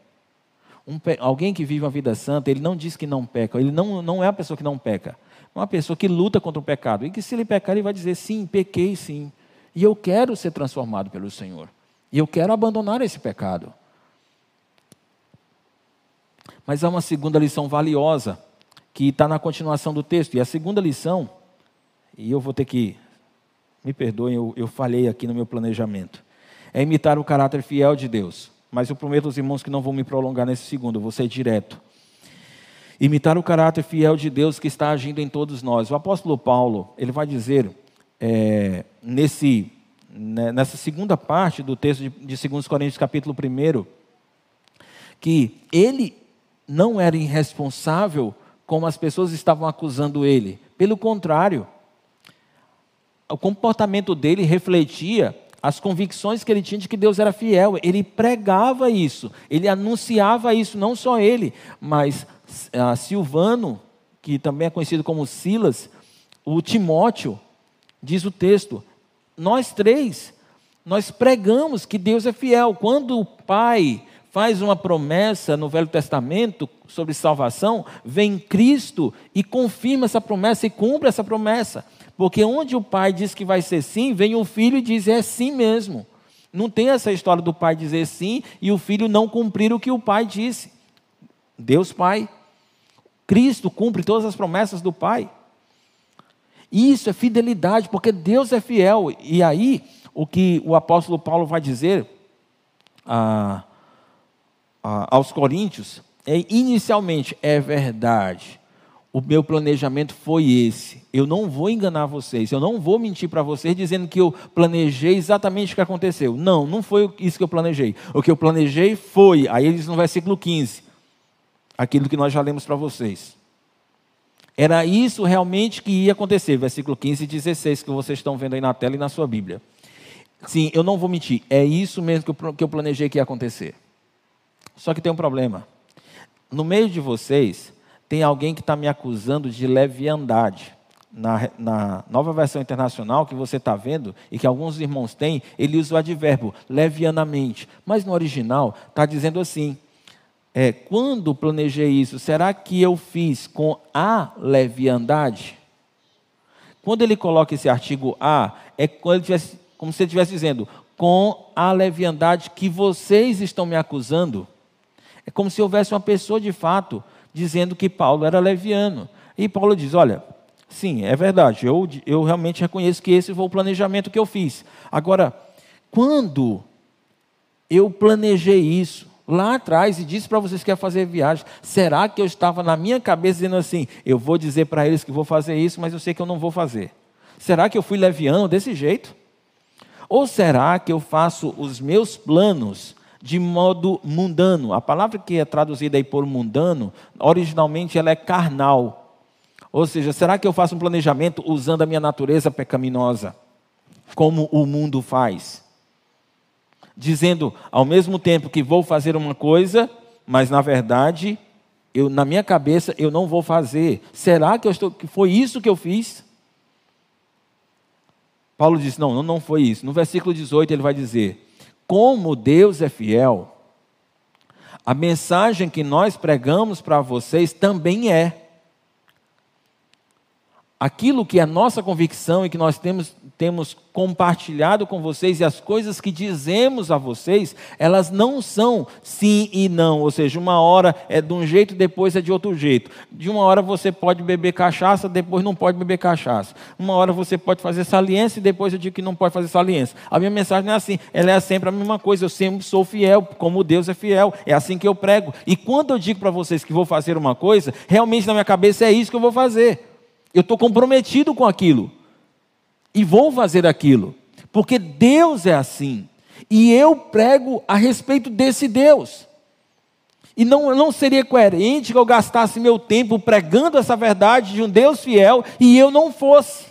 Um. Alguém que vive uma vida santa, ele não diz que não peca. Ele não, não é a pessoa que não peca. É uma pessoa que luta contra o pecado. E que se ele pecar, ele vai dizer: sim, pequei sim. E eu quero ser transformado pelo Senhor. E eu quero abandonar esse pecado. Mas há uma segunda lição valiosa, que está na continuação do texto. E a segunda lição, e eu vou ter que, me perdoem, eu, eu falhei aqui no meu planejamento, é imitar o caráter fiel de Deus. Mas eu prometo aos irmãos que não vou me prolongar nesse segundo, eu vou ser direto. Imitar o caráter fiel de Deus que está agindo em todos nós. O apóstolo Paulo, ele vai dizer é, nesse, né, nessa segunda parte do texto de, de 2 Coríntios, capítulo 1, que ele não era irresponsável como as pessoas estavam acusando ele. Pelo contrário, o comportamento dele refletia as convicções que ele tinha de que Deus era fiel. Ele pregava isso, ele anunciava isso, não só ele, mas a Silvano, que também é conhecido como Silas, o Timóteo, diz o texto, nós três, nós pregamos que Deus é fiel. Quando o Pai faz uma promessa no Velho Testamento sobre salvação, vem Cristo e confirma essa promessa e cumpre essa promessa. Porque onde o Pai diz que vai ser sim, vem o Filho e diz é sim mesmo. Não tem essa história do Pai dizer sim e o Filho não cumprir o que o Pai disse. Deus Pai. Cristo cumpre todas as promessas do Pai. Isso é fidelidade, porque Deus é fiel. E aí, o que o apóstolo Paulo vai dizer a, a, aos Coríntios é: inicialmente, é verdade, o meu planejamento foi esse. Eu não vou enganar vocês, eu não vou mentir para vocês dizendo que eu planejei exatamente o que aconteceu. Não, não foi isso que eu planejei. O que eu planejei foi, aí eles no versículo 15, aquilo que nós já lemos para vocês. Era isso realmente que ia acontecer, versículo 15 e 16, que vocês estão vendo aí na tela e na sua Bíblia. Sim, eu não vou mentir, é isso mesmo que eu planejei que ia acontecer. Só que tem um problema. No meio de vocês, tem alguém que está me acusando de leviandade. Na, na, nova versão internacional que você está vendo e que alguns irmãos têm, ele usa o advérbio levianamente. Mas no original está dizendo assim: é, quando planejei isso, será que eu fiz com a leviandade? Quando ele coloca esse artigo a, é tivesse, como se ele estivesse dizendo, com a leviandade que vocês estão me acusando. É como se houvesse uma pessoa de fato dizendo que Paulo era leviano. E Paulo diz: Olha, sim, é verdade, eu, eu realmente reconheço que esse foi o planejamento que eu fiz. Agora, quando eu planejei isso, lá atrás e disse para vocês que ia fazer viagem. Será que eu estava na minha cabeça dizendo assim: eu vou dizer para eles que vou fazer isso, mas eu sei que eu não vou fazer? Será que eu fui leviano desse jeito? Ou será que eu faço os meus planos de modo mundano? A palavra que é traduzida aí por mundano, originalmente ela é carnal. Ou seja, será que eu faço um planejamento usando a minha natureza pecaminosa, como o mundo faz? Dizendo ao mesmo tempo que vou fazer uma coisa, mas na verdade, eu, na minha cabeça, eu não vou fazer. Será que, eu estou, que foi isso que eu fiz? Paulo diz: não, não foi isso. No versículo 18 ele vai dizer: Como Deus é fiel, a mensagem que nós pregamos para vocês também é aquilo que é nossa convicção e que nós temos, temos compartilhado com vocês e as coisas que dizemos a vocês, elas não são sim e não, ou seja, uma hora é de um jeito, depois é de outro jeito. De uma hora você pode beber cachaça, depois não pode beber cachaça. Uma hora você pode fazer saliência e depois eu digo que não pode fazer saliência. A minha mensagem não é assim, ela é sempre a mesma coisa, eu sempre sou fiel, como Deus é fiel, é assim que eu prego. E quando eu digo para vocês que vou fazer uma coisa, realmente na minha cabeça é isso que eu vou fazer. Eu estou comprometido com aquilo. E vou fazer aquilo, porque Deus é assim. E eu prego a respeito desse Deus. E não, não seria coerente que eu gastasse meu tempo pregando essa verdade de um Deus fiel e eu não fosse.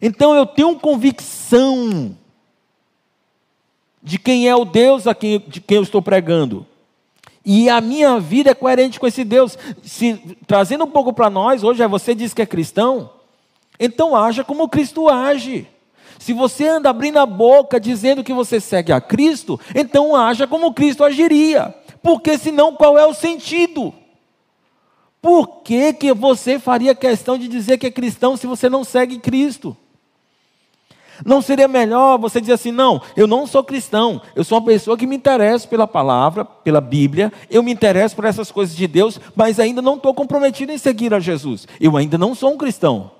Então eu tenho convicção de quem é o Deus a quem, de quem eu estou pregando. E a minha vida é coerente com esse Deus. Se, trazendo um pouco para nós, hoje é você diz que é cristão, então haja como Cristo age. Se você anda abrindo a boca dizendo que você segue a Cristo, então haja como Cristo agiria. Porque senão qual é o sentido? Por que, que você faria questão de dizer que é cristão se você não segue Cristo? Não seria melhor você dizer assim: não, eu não sou cristão, eu sou uma pessoa que me interessa pela palavra, pela Bíblia, eu me interesso por essas coisas de Deus, mas ainda não estou comprometido em seguir a Jesus. Eu ainda não sou um cristão.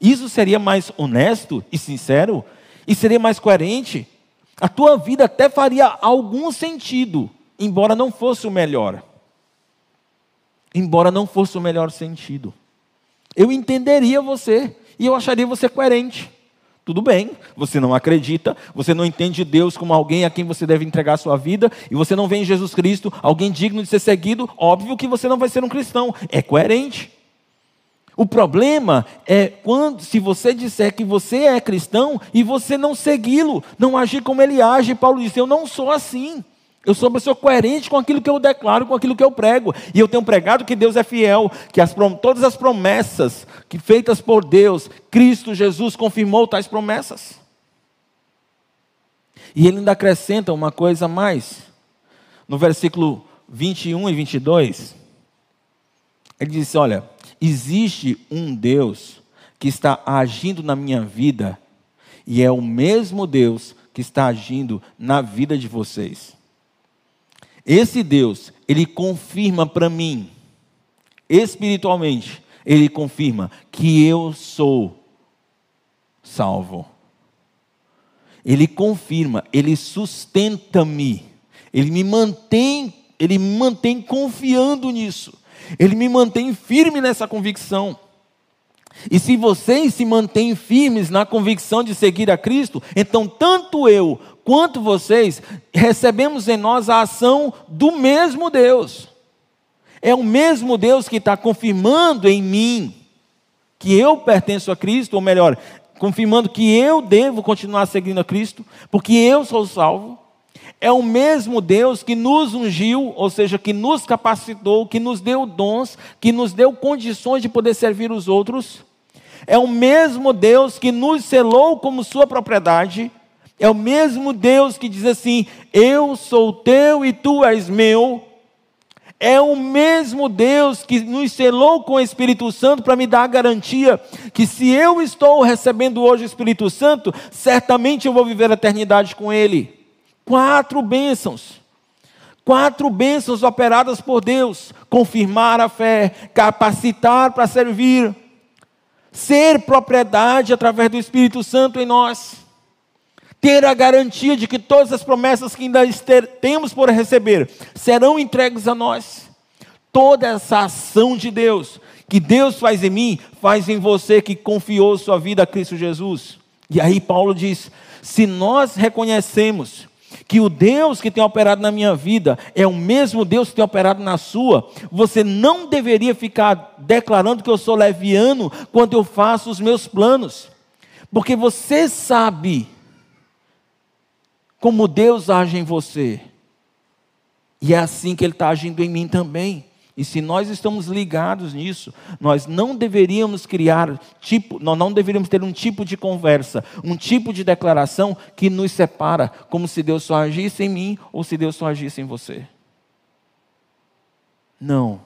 Isso seria mais honesto e sincero? E seria mais coerente? A tua vida até faria algum sentido embora não fosse o melhor. Embora não fosse o melhor sentido. Eu entenderia você e eu acharia você coerente. Tudo bem, você não acredita, você não entende Deus como alguém a quem você deve entregar a sua vida, e você não vê em Jesus Cristo alguém digno de ser seguido, óbvio que você não vai ser um cristão. É coerente. O problema é quando, se você disser que você é cristão e você não segui-lo, não agir como ele age. Paulo disse: Eu não sou assim. Eu sou uma pessoa coerente com aquilo que eu declaro, com aquilo que eu prego. E eu tenho pregado que Deus é fiel, que as, todas as promessas que feitas por Deus, Cristo Jesus confirmou tais promessas. E ele ainda acrescenta uma coisa a mais. No versículo 21 e 22, ele diz: Olha, existe um Deus que está agindo na minha vida, e é o mesmo Deus que está agindo na vida de vocês. Esse Deus, ele confirma para mim, espiritualmente, ele confirma que eu sou salvo. Ele confirma, ele sustenta-me, ele me mantém, ele me mantém confiando nisso. Ele me mantém firme nessa convicção. E se vocês se mantêm firmes na convicção de seguir a Cristo, então tanto eu quanto vocês recebemos em nós a ação do mesmo Deus. É o mesmo Deus que está confirmando em mim que eu pertenço a Cristo, ou melhor, confirmando que eu devo continuar seguindo a Cristo, porque eu sou salvo. É o mesmo Deus que nos ungiu, ou seja, que nos capacitou, que nos deu dons, que nos deu condições de poder servir os outros. É o mesmo Deus que nos selou como sua propriedade. É o mesmo Deus que diz assim: Eu sou teu e tu és meu. É o mesmo Deus que nos selou com o Espírito Santo para me dar a garantia que se eu estou recebendo hoje o Espírito Santo, certamente eu vou viver a eternidade com Ele. Quatro bênçãos. Quatro bênçãos operadas por Deus: confirmar a fé, capacitar para servir, ser propriedade através do Espírito Santo em nós, ter a garantia de que todas as promessas que ainda temos por receber serão entregues a nós. Toda essa ação de Deus, que Deus faz em mim, faz em você que confiou sua vida a Cristo Jesus. E aí Paulo diz: se nós reconhecemos que o Deus que tem operado na minha vida é o mesmo Deus que tem operado na sua, você não deveria ficar declarando que eu sou leviano quando eu faço os meus planos, porque você sabe como Deus age em você, e é assim que Ele está agindo em mim também. E se nós estamos ligados nisso, nós não deveríamos criar tipo, nós não deveríamos ter um tipo de conversa, um tipo de declaração que nos separa, como se Deus só agisse em mim ou se Deus só agisse em você. Não.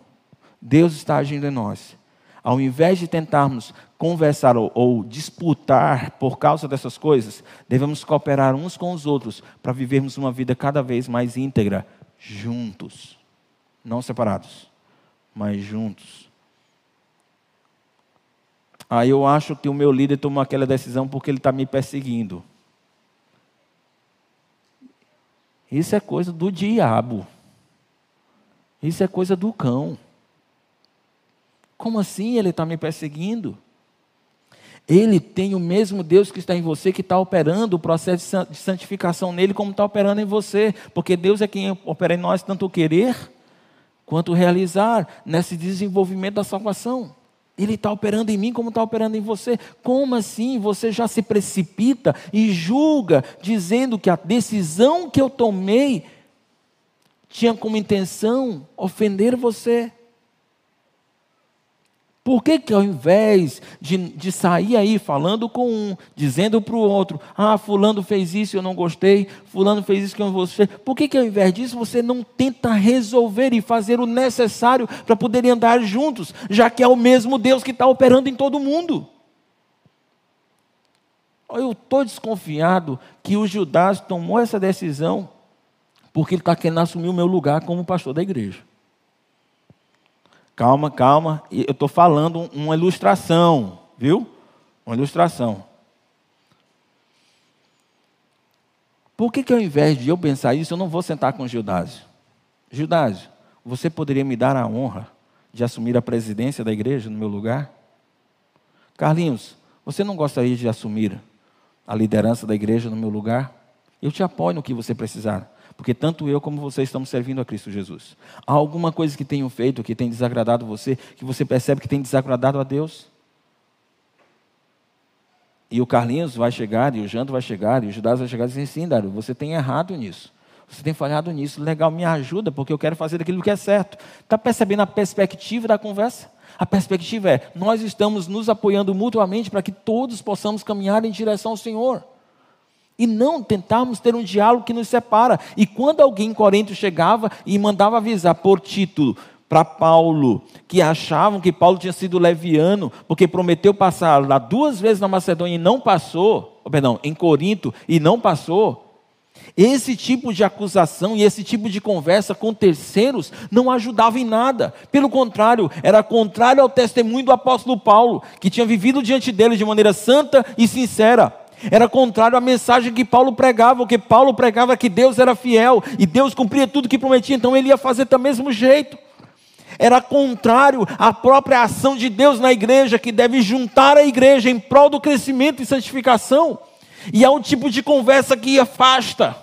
Deus está agindo em nós. Ao invés de tentarmos conversar ou, ou, disputar por causa dessas coisas, devemos cooperar uns com os outros para vivermos uma vida cada vez mais íntegra, juntos, não separados mas juntos. Aí eu acho que o meu líder tomou aquela decisão porque ele está me perseguindo. Isso é coisa do diabo. Isso é coisa do cão. Como assim ele está me perseguindo? Ele tem o mesmo Deus que está em você, que está operando o processo de santificação nele, como está operando em você. Porque Deus é quem opera em nós tanto o querer quanto realizar nesse desenvolvimento da salvação. Ele está operando em mim como está operando em você. Como assim você já se precipita e julga, dizendo que a decisão que eu tomei tinha como intenção ofender você? Por que, que ao invés de, de sair aí falando com um, dizendo para o outro, ah, fulano fez isso e eu não gostei, fulano fez isso que eu não gostei, por que, que ao invés disso você não tenta resolver e fazer o necessário para poderem andar juntos, já que é o mesmo Deus que está operando em todo mundo? Eu estou desconfiado que o Judas tomou essa decisão porque ele está querendo assumir o meu lugar como pastor da igreja. Calma, calma. Eu estou falando uma ilustração, viu? Uma ilustração. Por que, que ao invés de eu pensar isso, eu não vou sentar com Gildásio? Gildásio, você poderia me dar a honra de assumir a presidência da igreja no meu lugar? Carlinhos, você não gostaria de assumir a liderança da igreja no meu lugar? Eu te apoio no que você precisar. Porque tanto eu como você estamos servindo a Cristo Jesus. Há alguma coisa que tenham feito que tem desagradado você, que você percebe que tem desagradado a Deus? E o Carlinhos vai chegar, e o Janto vai chegar, e o Judas vai chegar e dizer: sim, Dário, você tem errado nisso. Você tem falhado nisso. Legal, me ajuda, porque eu quero fazer aquilo que é certo. Está percebendo a perspectiva da conversa? A perspectiva é: nós estamos nos apoiando mutuamente para que todos possamos caminhar em direção ao Senhor e não tentarmos ter um diálogo que nos separa. E quando alguém em Corinto chegava e mandava avisar por título para Paulo, que achavam que Paulo tinha sido leviano, porque prometeu passar lá duas vezes na Macedônia e não passou, perdão, em Corinto e não passou. Esse tipo de acusação e esse tipo de conversa com terceiros não ajudava em nada. Pelo contrário, era contrário ao testemunho do apóstolo Paulo, que tinha vivido diante dele de maneira santa e sincera. Era contrário à mensagem que Paulo pregava, porque Paulo pregava que Deus era fiel e Deus cumpria tudo que prometia, então ele ia fazer do mesmo jeito. Era contrário à própria ação de Deus na igreja, que deve juntar a igreja em prol do crescimento e santificação. E é um tipo de conversa que afasta.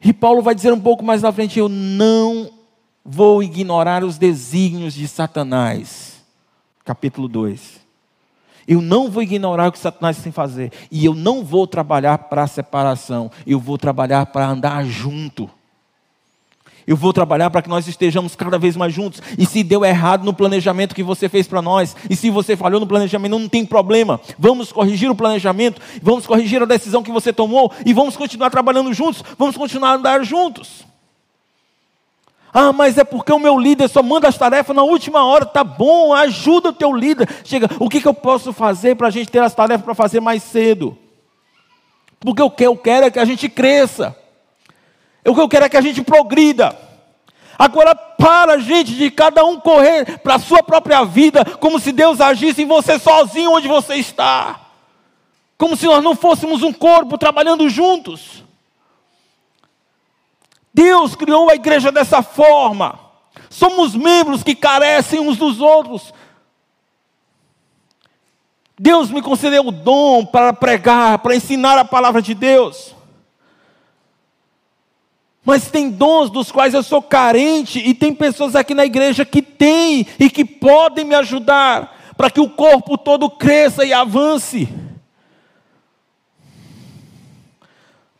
E Paulo vai dizer um pouco mais na frente: Eu não vou ignorar os desígnios de Satanás. Capítulo 2. Eu não vou ignorar o que Satanás tem fazer. E eu não vou trabalhar para a separação. Eu vou trabalhar para andar junto. Eu vou trabalhar para que nós estejamos cada vez mais juntos. E se deu errado no planejamento que você fez para nós, e se você falhou no planejamento, não tem problema. Vamos corrigir o planejamento, vamos corrigir a decisão que você tomou e vamos continuar trabalhando juntos, vamos continuar a andar juntos. Ah, mas é porque o meu líder só manda as tarefas na última hora. Tá bom, ajuda o teu líder. Chega, o que, que eu posso fazer para a gente ter as tarefas para fazer mais cedo? Porque o que eu quero é que a gente cresça. O que eu quero é que a gente progrida. Agora para, gente, de cada um correr para a sua própria vida, como se Deus agisse em você sozinho onde você está. Como se nós não fôssemos um corpo trabalhando juntos. Deus criou a igreja dessa forma. Somos membros que carecem uns dos outros. Deus me concedeu o dom para pregar, para ensinar a palavra de Deus. Mas tem dons dos quais eu sou carente, e tem pessoas aqui na igreja que têm e que podem me ajudar, para que o corpo todo cresça e avance.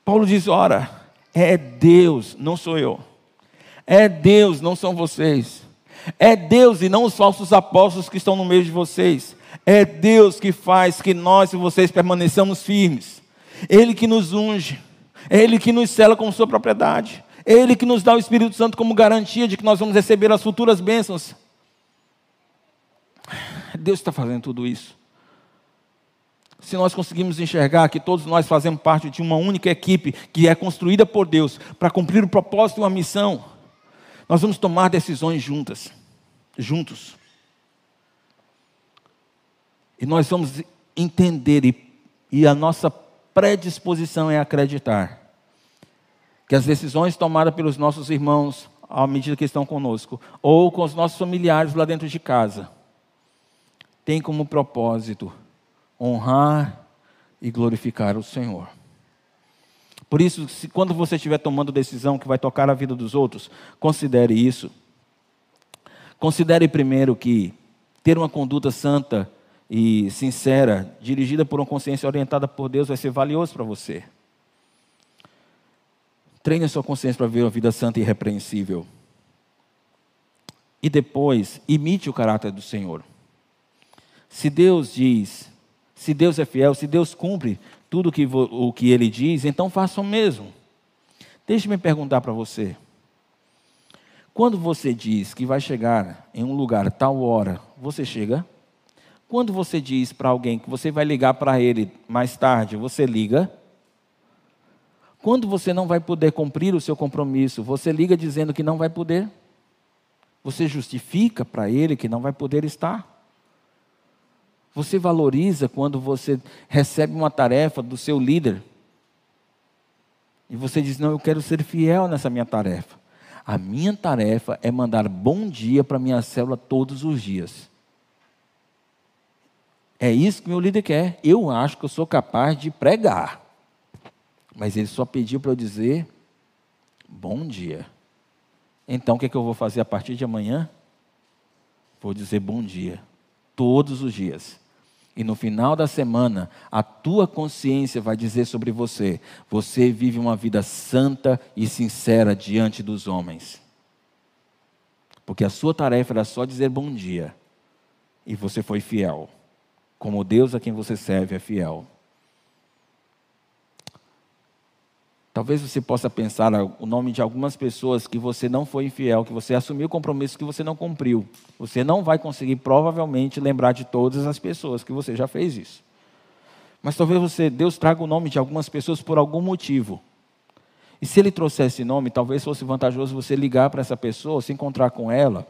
Paulo diz: ora, é Deus, não sou eu. É Deus, não são vocês. É Deus e não os falsos apóstolos que estão no meio de vocês. É Deus que faz que nós e vocês permaneçamos firmes. Ele que nos unge. É Ele que nos cela com sua propriedade. É Ele que nos dá o Espírito Santo como garantia de que nós vamos receber as futuras bênçãos. Deus está fazendo tudo isso se nós conseguimos enxergar que todos nós fazemos parte de uma única equipe que é construída por Deus para cumprir o propósito e uma missão, nós vamos tomar decisões juntas, juntos. E nós vamos entender, e, e a nossa predisposição é acreditar que as decisões tomadas pelos nossos irmãos, à medida que estão conosco, ou com os nossos familiares lá dentro de casa, tem como propósito honrar e glorificar o Senhor. Por isso, se, quando você estiver tomando decisão que vai tocar a vida dos outros, considere isso. Considere primeiro que ter uma conduta santa e sincera, dirigida por uma consciência orientada por Deus, vai ser valioso para você. Treine a sua consciência para viver uma vida santa e irrepreensível. E depois, imite o caráter do Senhor. Se Deus diz, se Deus é fiel, se Deus cumpre tudo que, o que Ele diz, então faça o mesmo. Deixe-me perguntar para você. Quando você diz que vai chegar em um lugar tal hora, você chega? Quando você diz para alguém que você vai ligar para ele mais tarde, você liga? Quando você não vai poder cumprir o seu compromisso, você liga dizendo que não vai poder? Você justifica para ele que não vai poder estar? Você valoriza quando você recebe uma tarefa do seu líder e você diz: Não, eu quero ser fiel nessa minha tarefa. A minha tarefa é mandar bom dia para minha célula todos os dias. É isso que meu líder quer. Eu acho que eu sou capaz de pregar. Mas ele só pediu para eu dizer bom dia. Então o que, é que eu vou fazer a partir de amanhã? Vou dizer bom dia. Todos os dias. E no final da semana, a tua consciência vai dizer sobre você: você vive uma vida santa e sincera diante dos homens. Porque a sua tarefa era só dizer bom dia. E você foi fiel. Como Deus a quem você serve é fiel. Talvez você possa pensar o nome de algumas pessoas que você não foi infiel, que você assumiu compromisso que você não cumpriu. Você não vai conseguir, provavelmente, lembrar de todas as pessoas que você já fez isso. Mas talvez você, Deus traga o nome de algumas pessoas por algum motivo. E se ele trouxer esse nome, talvez fosse vantajoso você ligar para essa pessoa, se encontrar com ela,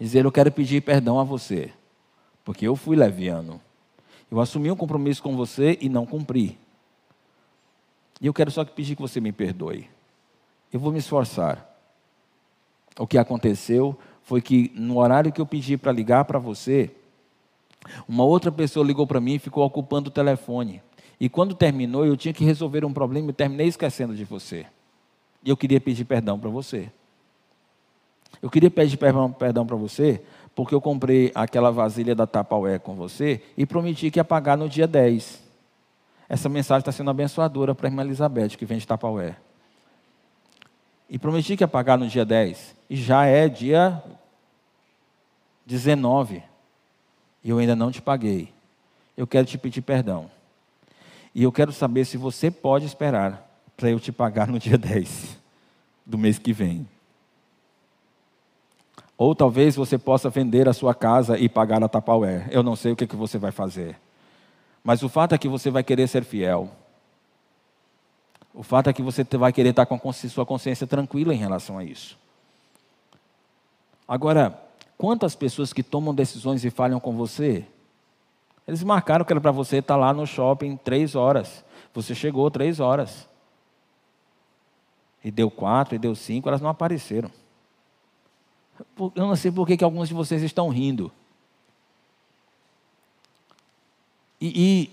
dizer: Eu quero pedir perdão a você, porque eu fui leviano. Eu assumi um compromisso com você e não cumpri. E eu quero só pedir que você me perdoe. Eu vou me esforçar. O que aconteceu foi que no horário que eu pedi para ligar para você, uma outra pessoa ligou para mim e ficou ocupando o telefone. E quando terminou, eu tinha que resolver um problema e terminei esquecendo de você. E eu queria pedir perdão para você. Eu queria pedir perdão para você porque eu comprei aquela vasilha da Tapaué com você e prometi que ia pagar no dia 10. Essa mensagem está sendo abençoadora para a irmã Elizabeth, que vem de Tapaué. E prometi que ia pagar no dia 10. E já é dia 19. E eu ainda não te paguei. Eu quero te pedir perdão. E eu quero saber se você pode esperar para eu te pagar no dia 10 do mês que vem. Ou talvez você possa vender a sua casa e pagar a Tapaué. Eu não sei o que, que você vai fazer. Mas o fato é que você vai querer ser fiel. O fato é que você vai querer estar com a sua consciência tranquila em relação a isso. Agora, quantas pessoas que tomam decisões e falham com você? Eles marcaram que era para você estar lá no shopping três horas. Você chegou três horas. E deu quatro, e deu cinco, elas não apareceram. Eu não sei por que, alguns de vocês estão rindo. E,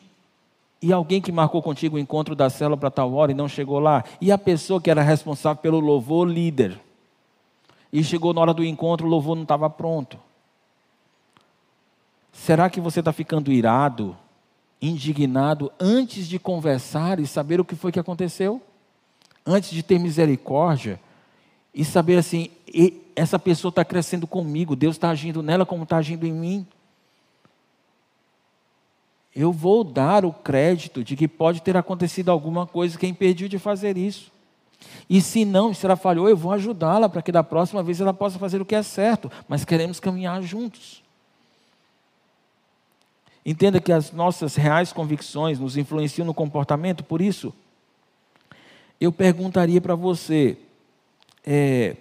e, e alguém que marcou contigo o encontro da célula para tal hora e não chegou lá. E a pessoa que era responsável pelo louvor, líder. E chegou na hora do encontro, o louvor não estava pronto. Será que você está ficando irado, indignado, antes de conversar e saber o que foi que aconteceu? Antes de ter misericórdia e saber assim, essa pessoa está crescendo comigo, Deus está agindo nela como está agindo em mim eu vou dar o crédito de que pode ter acontecido alguma coisa que a impediu de fazer isso. E se não, se ela falhou, eu vou ajudá-la para que da próxima vez ela possa fazer o que é certo, mas queremos caminhar juntos. Entenda que as nossas reais convicções nos influenciam no comportamento, por isso, eu perguntaria para você: é,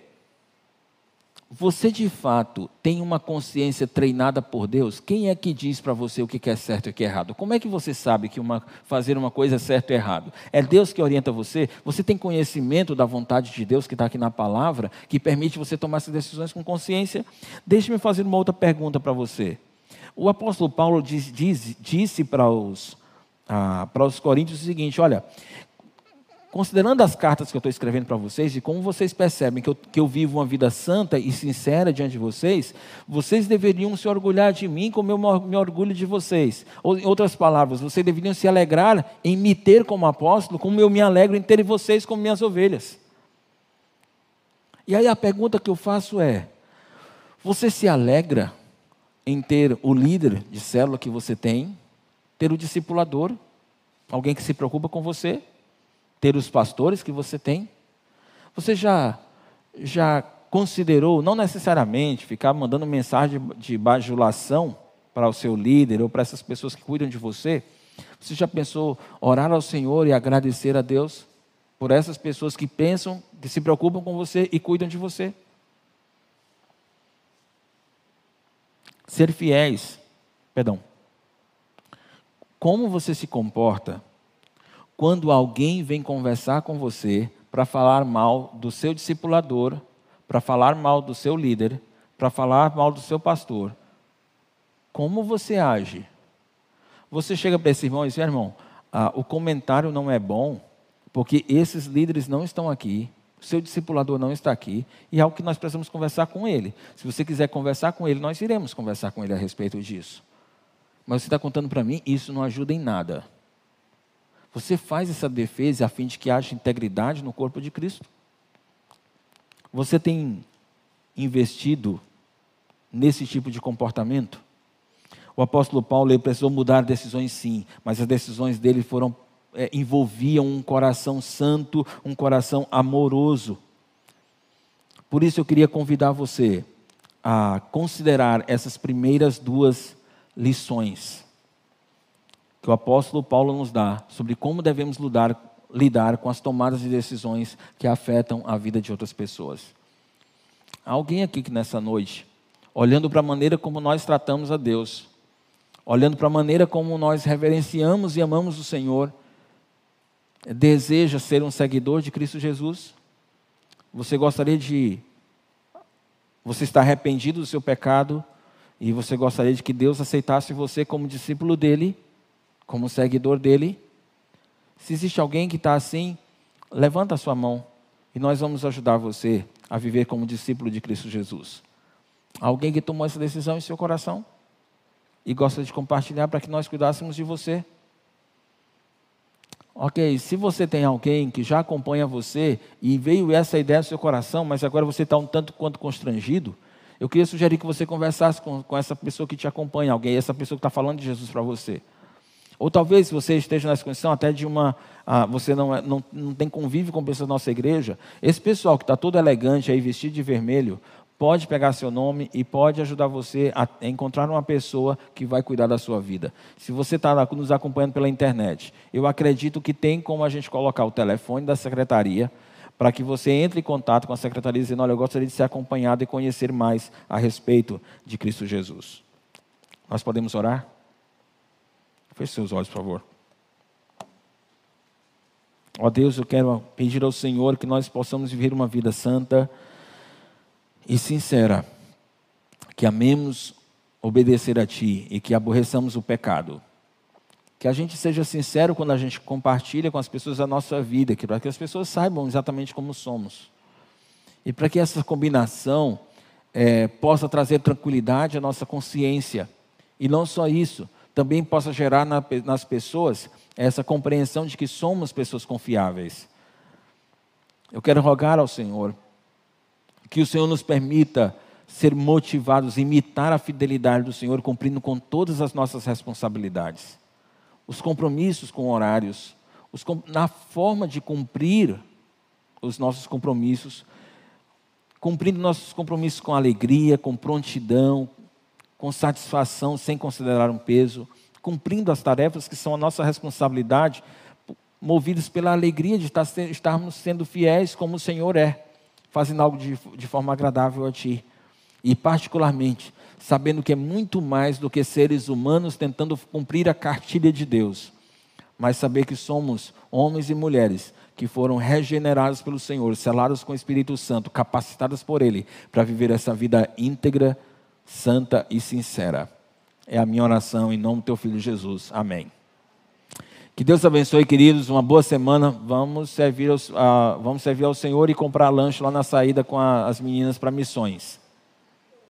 você de fato tem uma consciência treinada por Deus? Quem é que diz para você o que é certo e o que é errado? Como é que você sabe que uma, fazer uma coisa é certo e errado? É Deus que orienta você? Você tem conhecimento da vontade de Deus que está aqui na palavra, que permite você tomar essas decisões com consciência? Deixe-me fazer uma outra pergunta para você. O apóstolo Paulo diz, diz, disse para os, ah, para os coríntios o seguinte: olha, considerando as cartas que eu estou escrevendo para vocês, e como vocês percebem que eu, que eu vivo uma vida santa e sincera diante de vocês, vocês deveriam se orgulhar de mim como eu me orgulho de vocês. Ou, em outras palavras, vocês deveriam se alegrar em me ter como apóstolo, como eu me alegro em ter vocês como minhas ovelhas. E aí a pergunta que eu faço é: você se alegra em ter o líder de célula que você tem, ter o discipulador, alguém que se preocupa com você? Ter os pastores que você tem? Você já, já considerou, não necessariamente ficar mandando mensagem de bajulação para o seu líder ou para essas pessoas que cuidam de você? Você já pensou orar ao Senhor e agradecer a Deus por essas pessoas que pensam, que se preocupam com você e cuidam de você? Ser fiéis, perdão. Como você se comporta quando alguém vem conversar com você para falar mal do seu discipulador, para falar mal do seu líder, para falar mal do seu pastor, como você age? Você chega para esse irmão e diz: irmão, ah, o comentário não é bom, porque esses líderes não estão aqui, o seu discipulador não está aqui, e é algo que nós precisamos conversar com ele. Se você quiser conversar com ele, nós iremos conversar com ele a respeito disso. Mas você está contando para mim, isso não ajuda em nada. Você faz essa defesa a fim de que haja integridade no corpo de Cristo? Você tem investido nesse tipo de comportamento? O apóstolo Paulo ele precisou mudar decisões, sim, mas as decisões dele foram é, envolviam um coração santo, um coração amoroso. Por isso eu queria convidar você a considerar essas primeiras duas lições que o apóstolo Paulo nos dá sobre como devemos lidar, lidar com as tomadas de decisões que afetam a vida de outras pessoas. Há alguém aqui que nessa noite, olhando para a maneira como nós tratamos a Deus, olhando para a maneira como nós reverenciamos e amamos o Senhor, deseja ser um seguidor de Cristo Jesus? Você gostaria de. Você está arrependido do seu pecado e você gostaria de que Deus aceitasse você como discípulo dele? Como seguidor dele. Se existe alguém que está assim, levanta a sua mão e nós vamos ajudar você a viver como discípulo de Cristo Jesus. Alguém que tomou essa decisão em seu coração e gosta de compartilhar para que nós cuidássemos de você. Ok, se você tem alguém que já acompanha você e veio essa ideia no seu coração, mas agora você está um tanto quanto constrangido, eu queria sugerir que você conversasse com, com essa pessoa que te acompanha, alguém, essa pessoa que está falando de Jesus para você. Ou talvez você esteja nessa condição até de uma. Ah, você não, é, não, não tem convívio com pessoas da nossa igreja. Esse pessoal que está todo elegante aí, vestido de vermelho, pode pegar seu nome e pode ajudar você a encontrar uma pessoa que vai cuidar da sua vida. Se você está nos acompanhando pela internet, eu acredito que tem como a gente colocar o telefone da secretaria para que você entre em contato com a secretaria dizendo: Olha, eu gostaria de ser acompanhado e conhecer mais a respeito de Cristo Jesus. Nós podemos orar? Feche seus olhos, por favor. Ó Deus, eu quero pedir ao Senhor que nós possamos viver uma vida santa e sincera, que amemos obedecer a Ti e que aborreçamos o pecado. Que a gente seja sincero quando a gente compartilha com as pessoas a nossa vida, que para que as pessoas saibam exatamente como somos. E para que essa combinação é, possa trazer tranquilidade à nossa consciência. E não só isso, também possa gerar na, nas pessoas essa compreensão de que somos pessoas confiáveis. Eu quero rogar ao Senhor que o Senhor nos permita ser motivados, imitar a fidelidade do Senhor, cumprindo com todas as nossas responsabilidades, os compromissos com horários, os, na forma de cumprir os nossos compromissos, cumprindo nossos compromissos com alegria, com prontidão, com satisfação, sem considerar um peso, cumprindo as tarefas que são a nossa responsabilidade, movidos pela alegria de estarmos sendo fiéis como o Senhor é, fazendo algo de, de forma agradável a Ti. E, particularmente, sabendo que é muito mais do que seres humanos tentando cumprir a cartilha de Deus, mas saber que somos homens e mulheres que foram regenerados pelo Senhor, selados com o Espírito Santo, capacitados por Ele para viver essa vida íntegra santa e sincera. É a minha oração em nome do teu filho Jesus. Amém. Que Deus abençoe, queridos. Uma boa semana. Vamos servir, uh, vamos servir ao Senhor e comprar lanche lá na saída com a, as meninas para missões.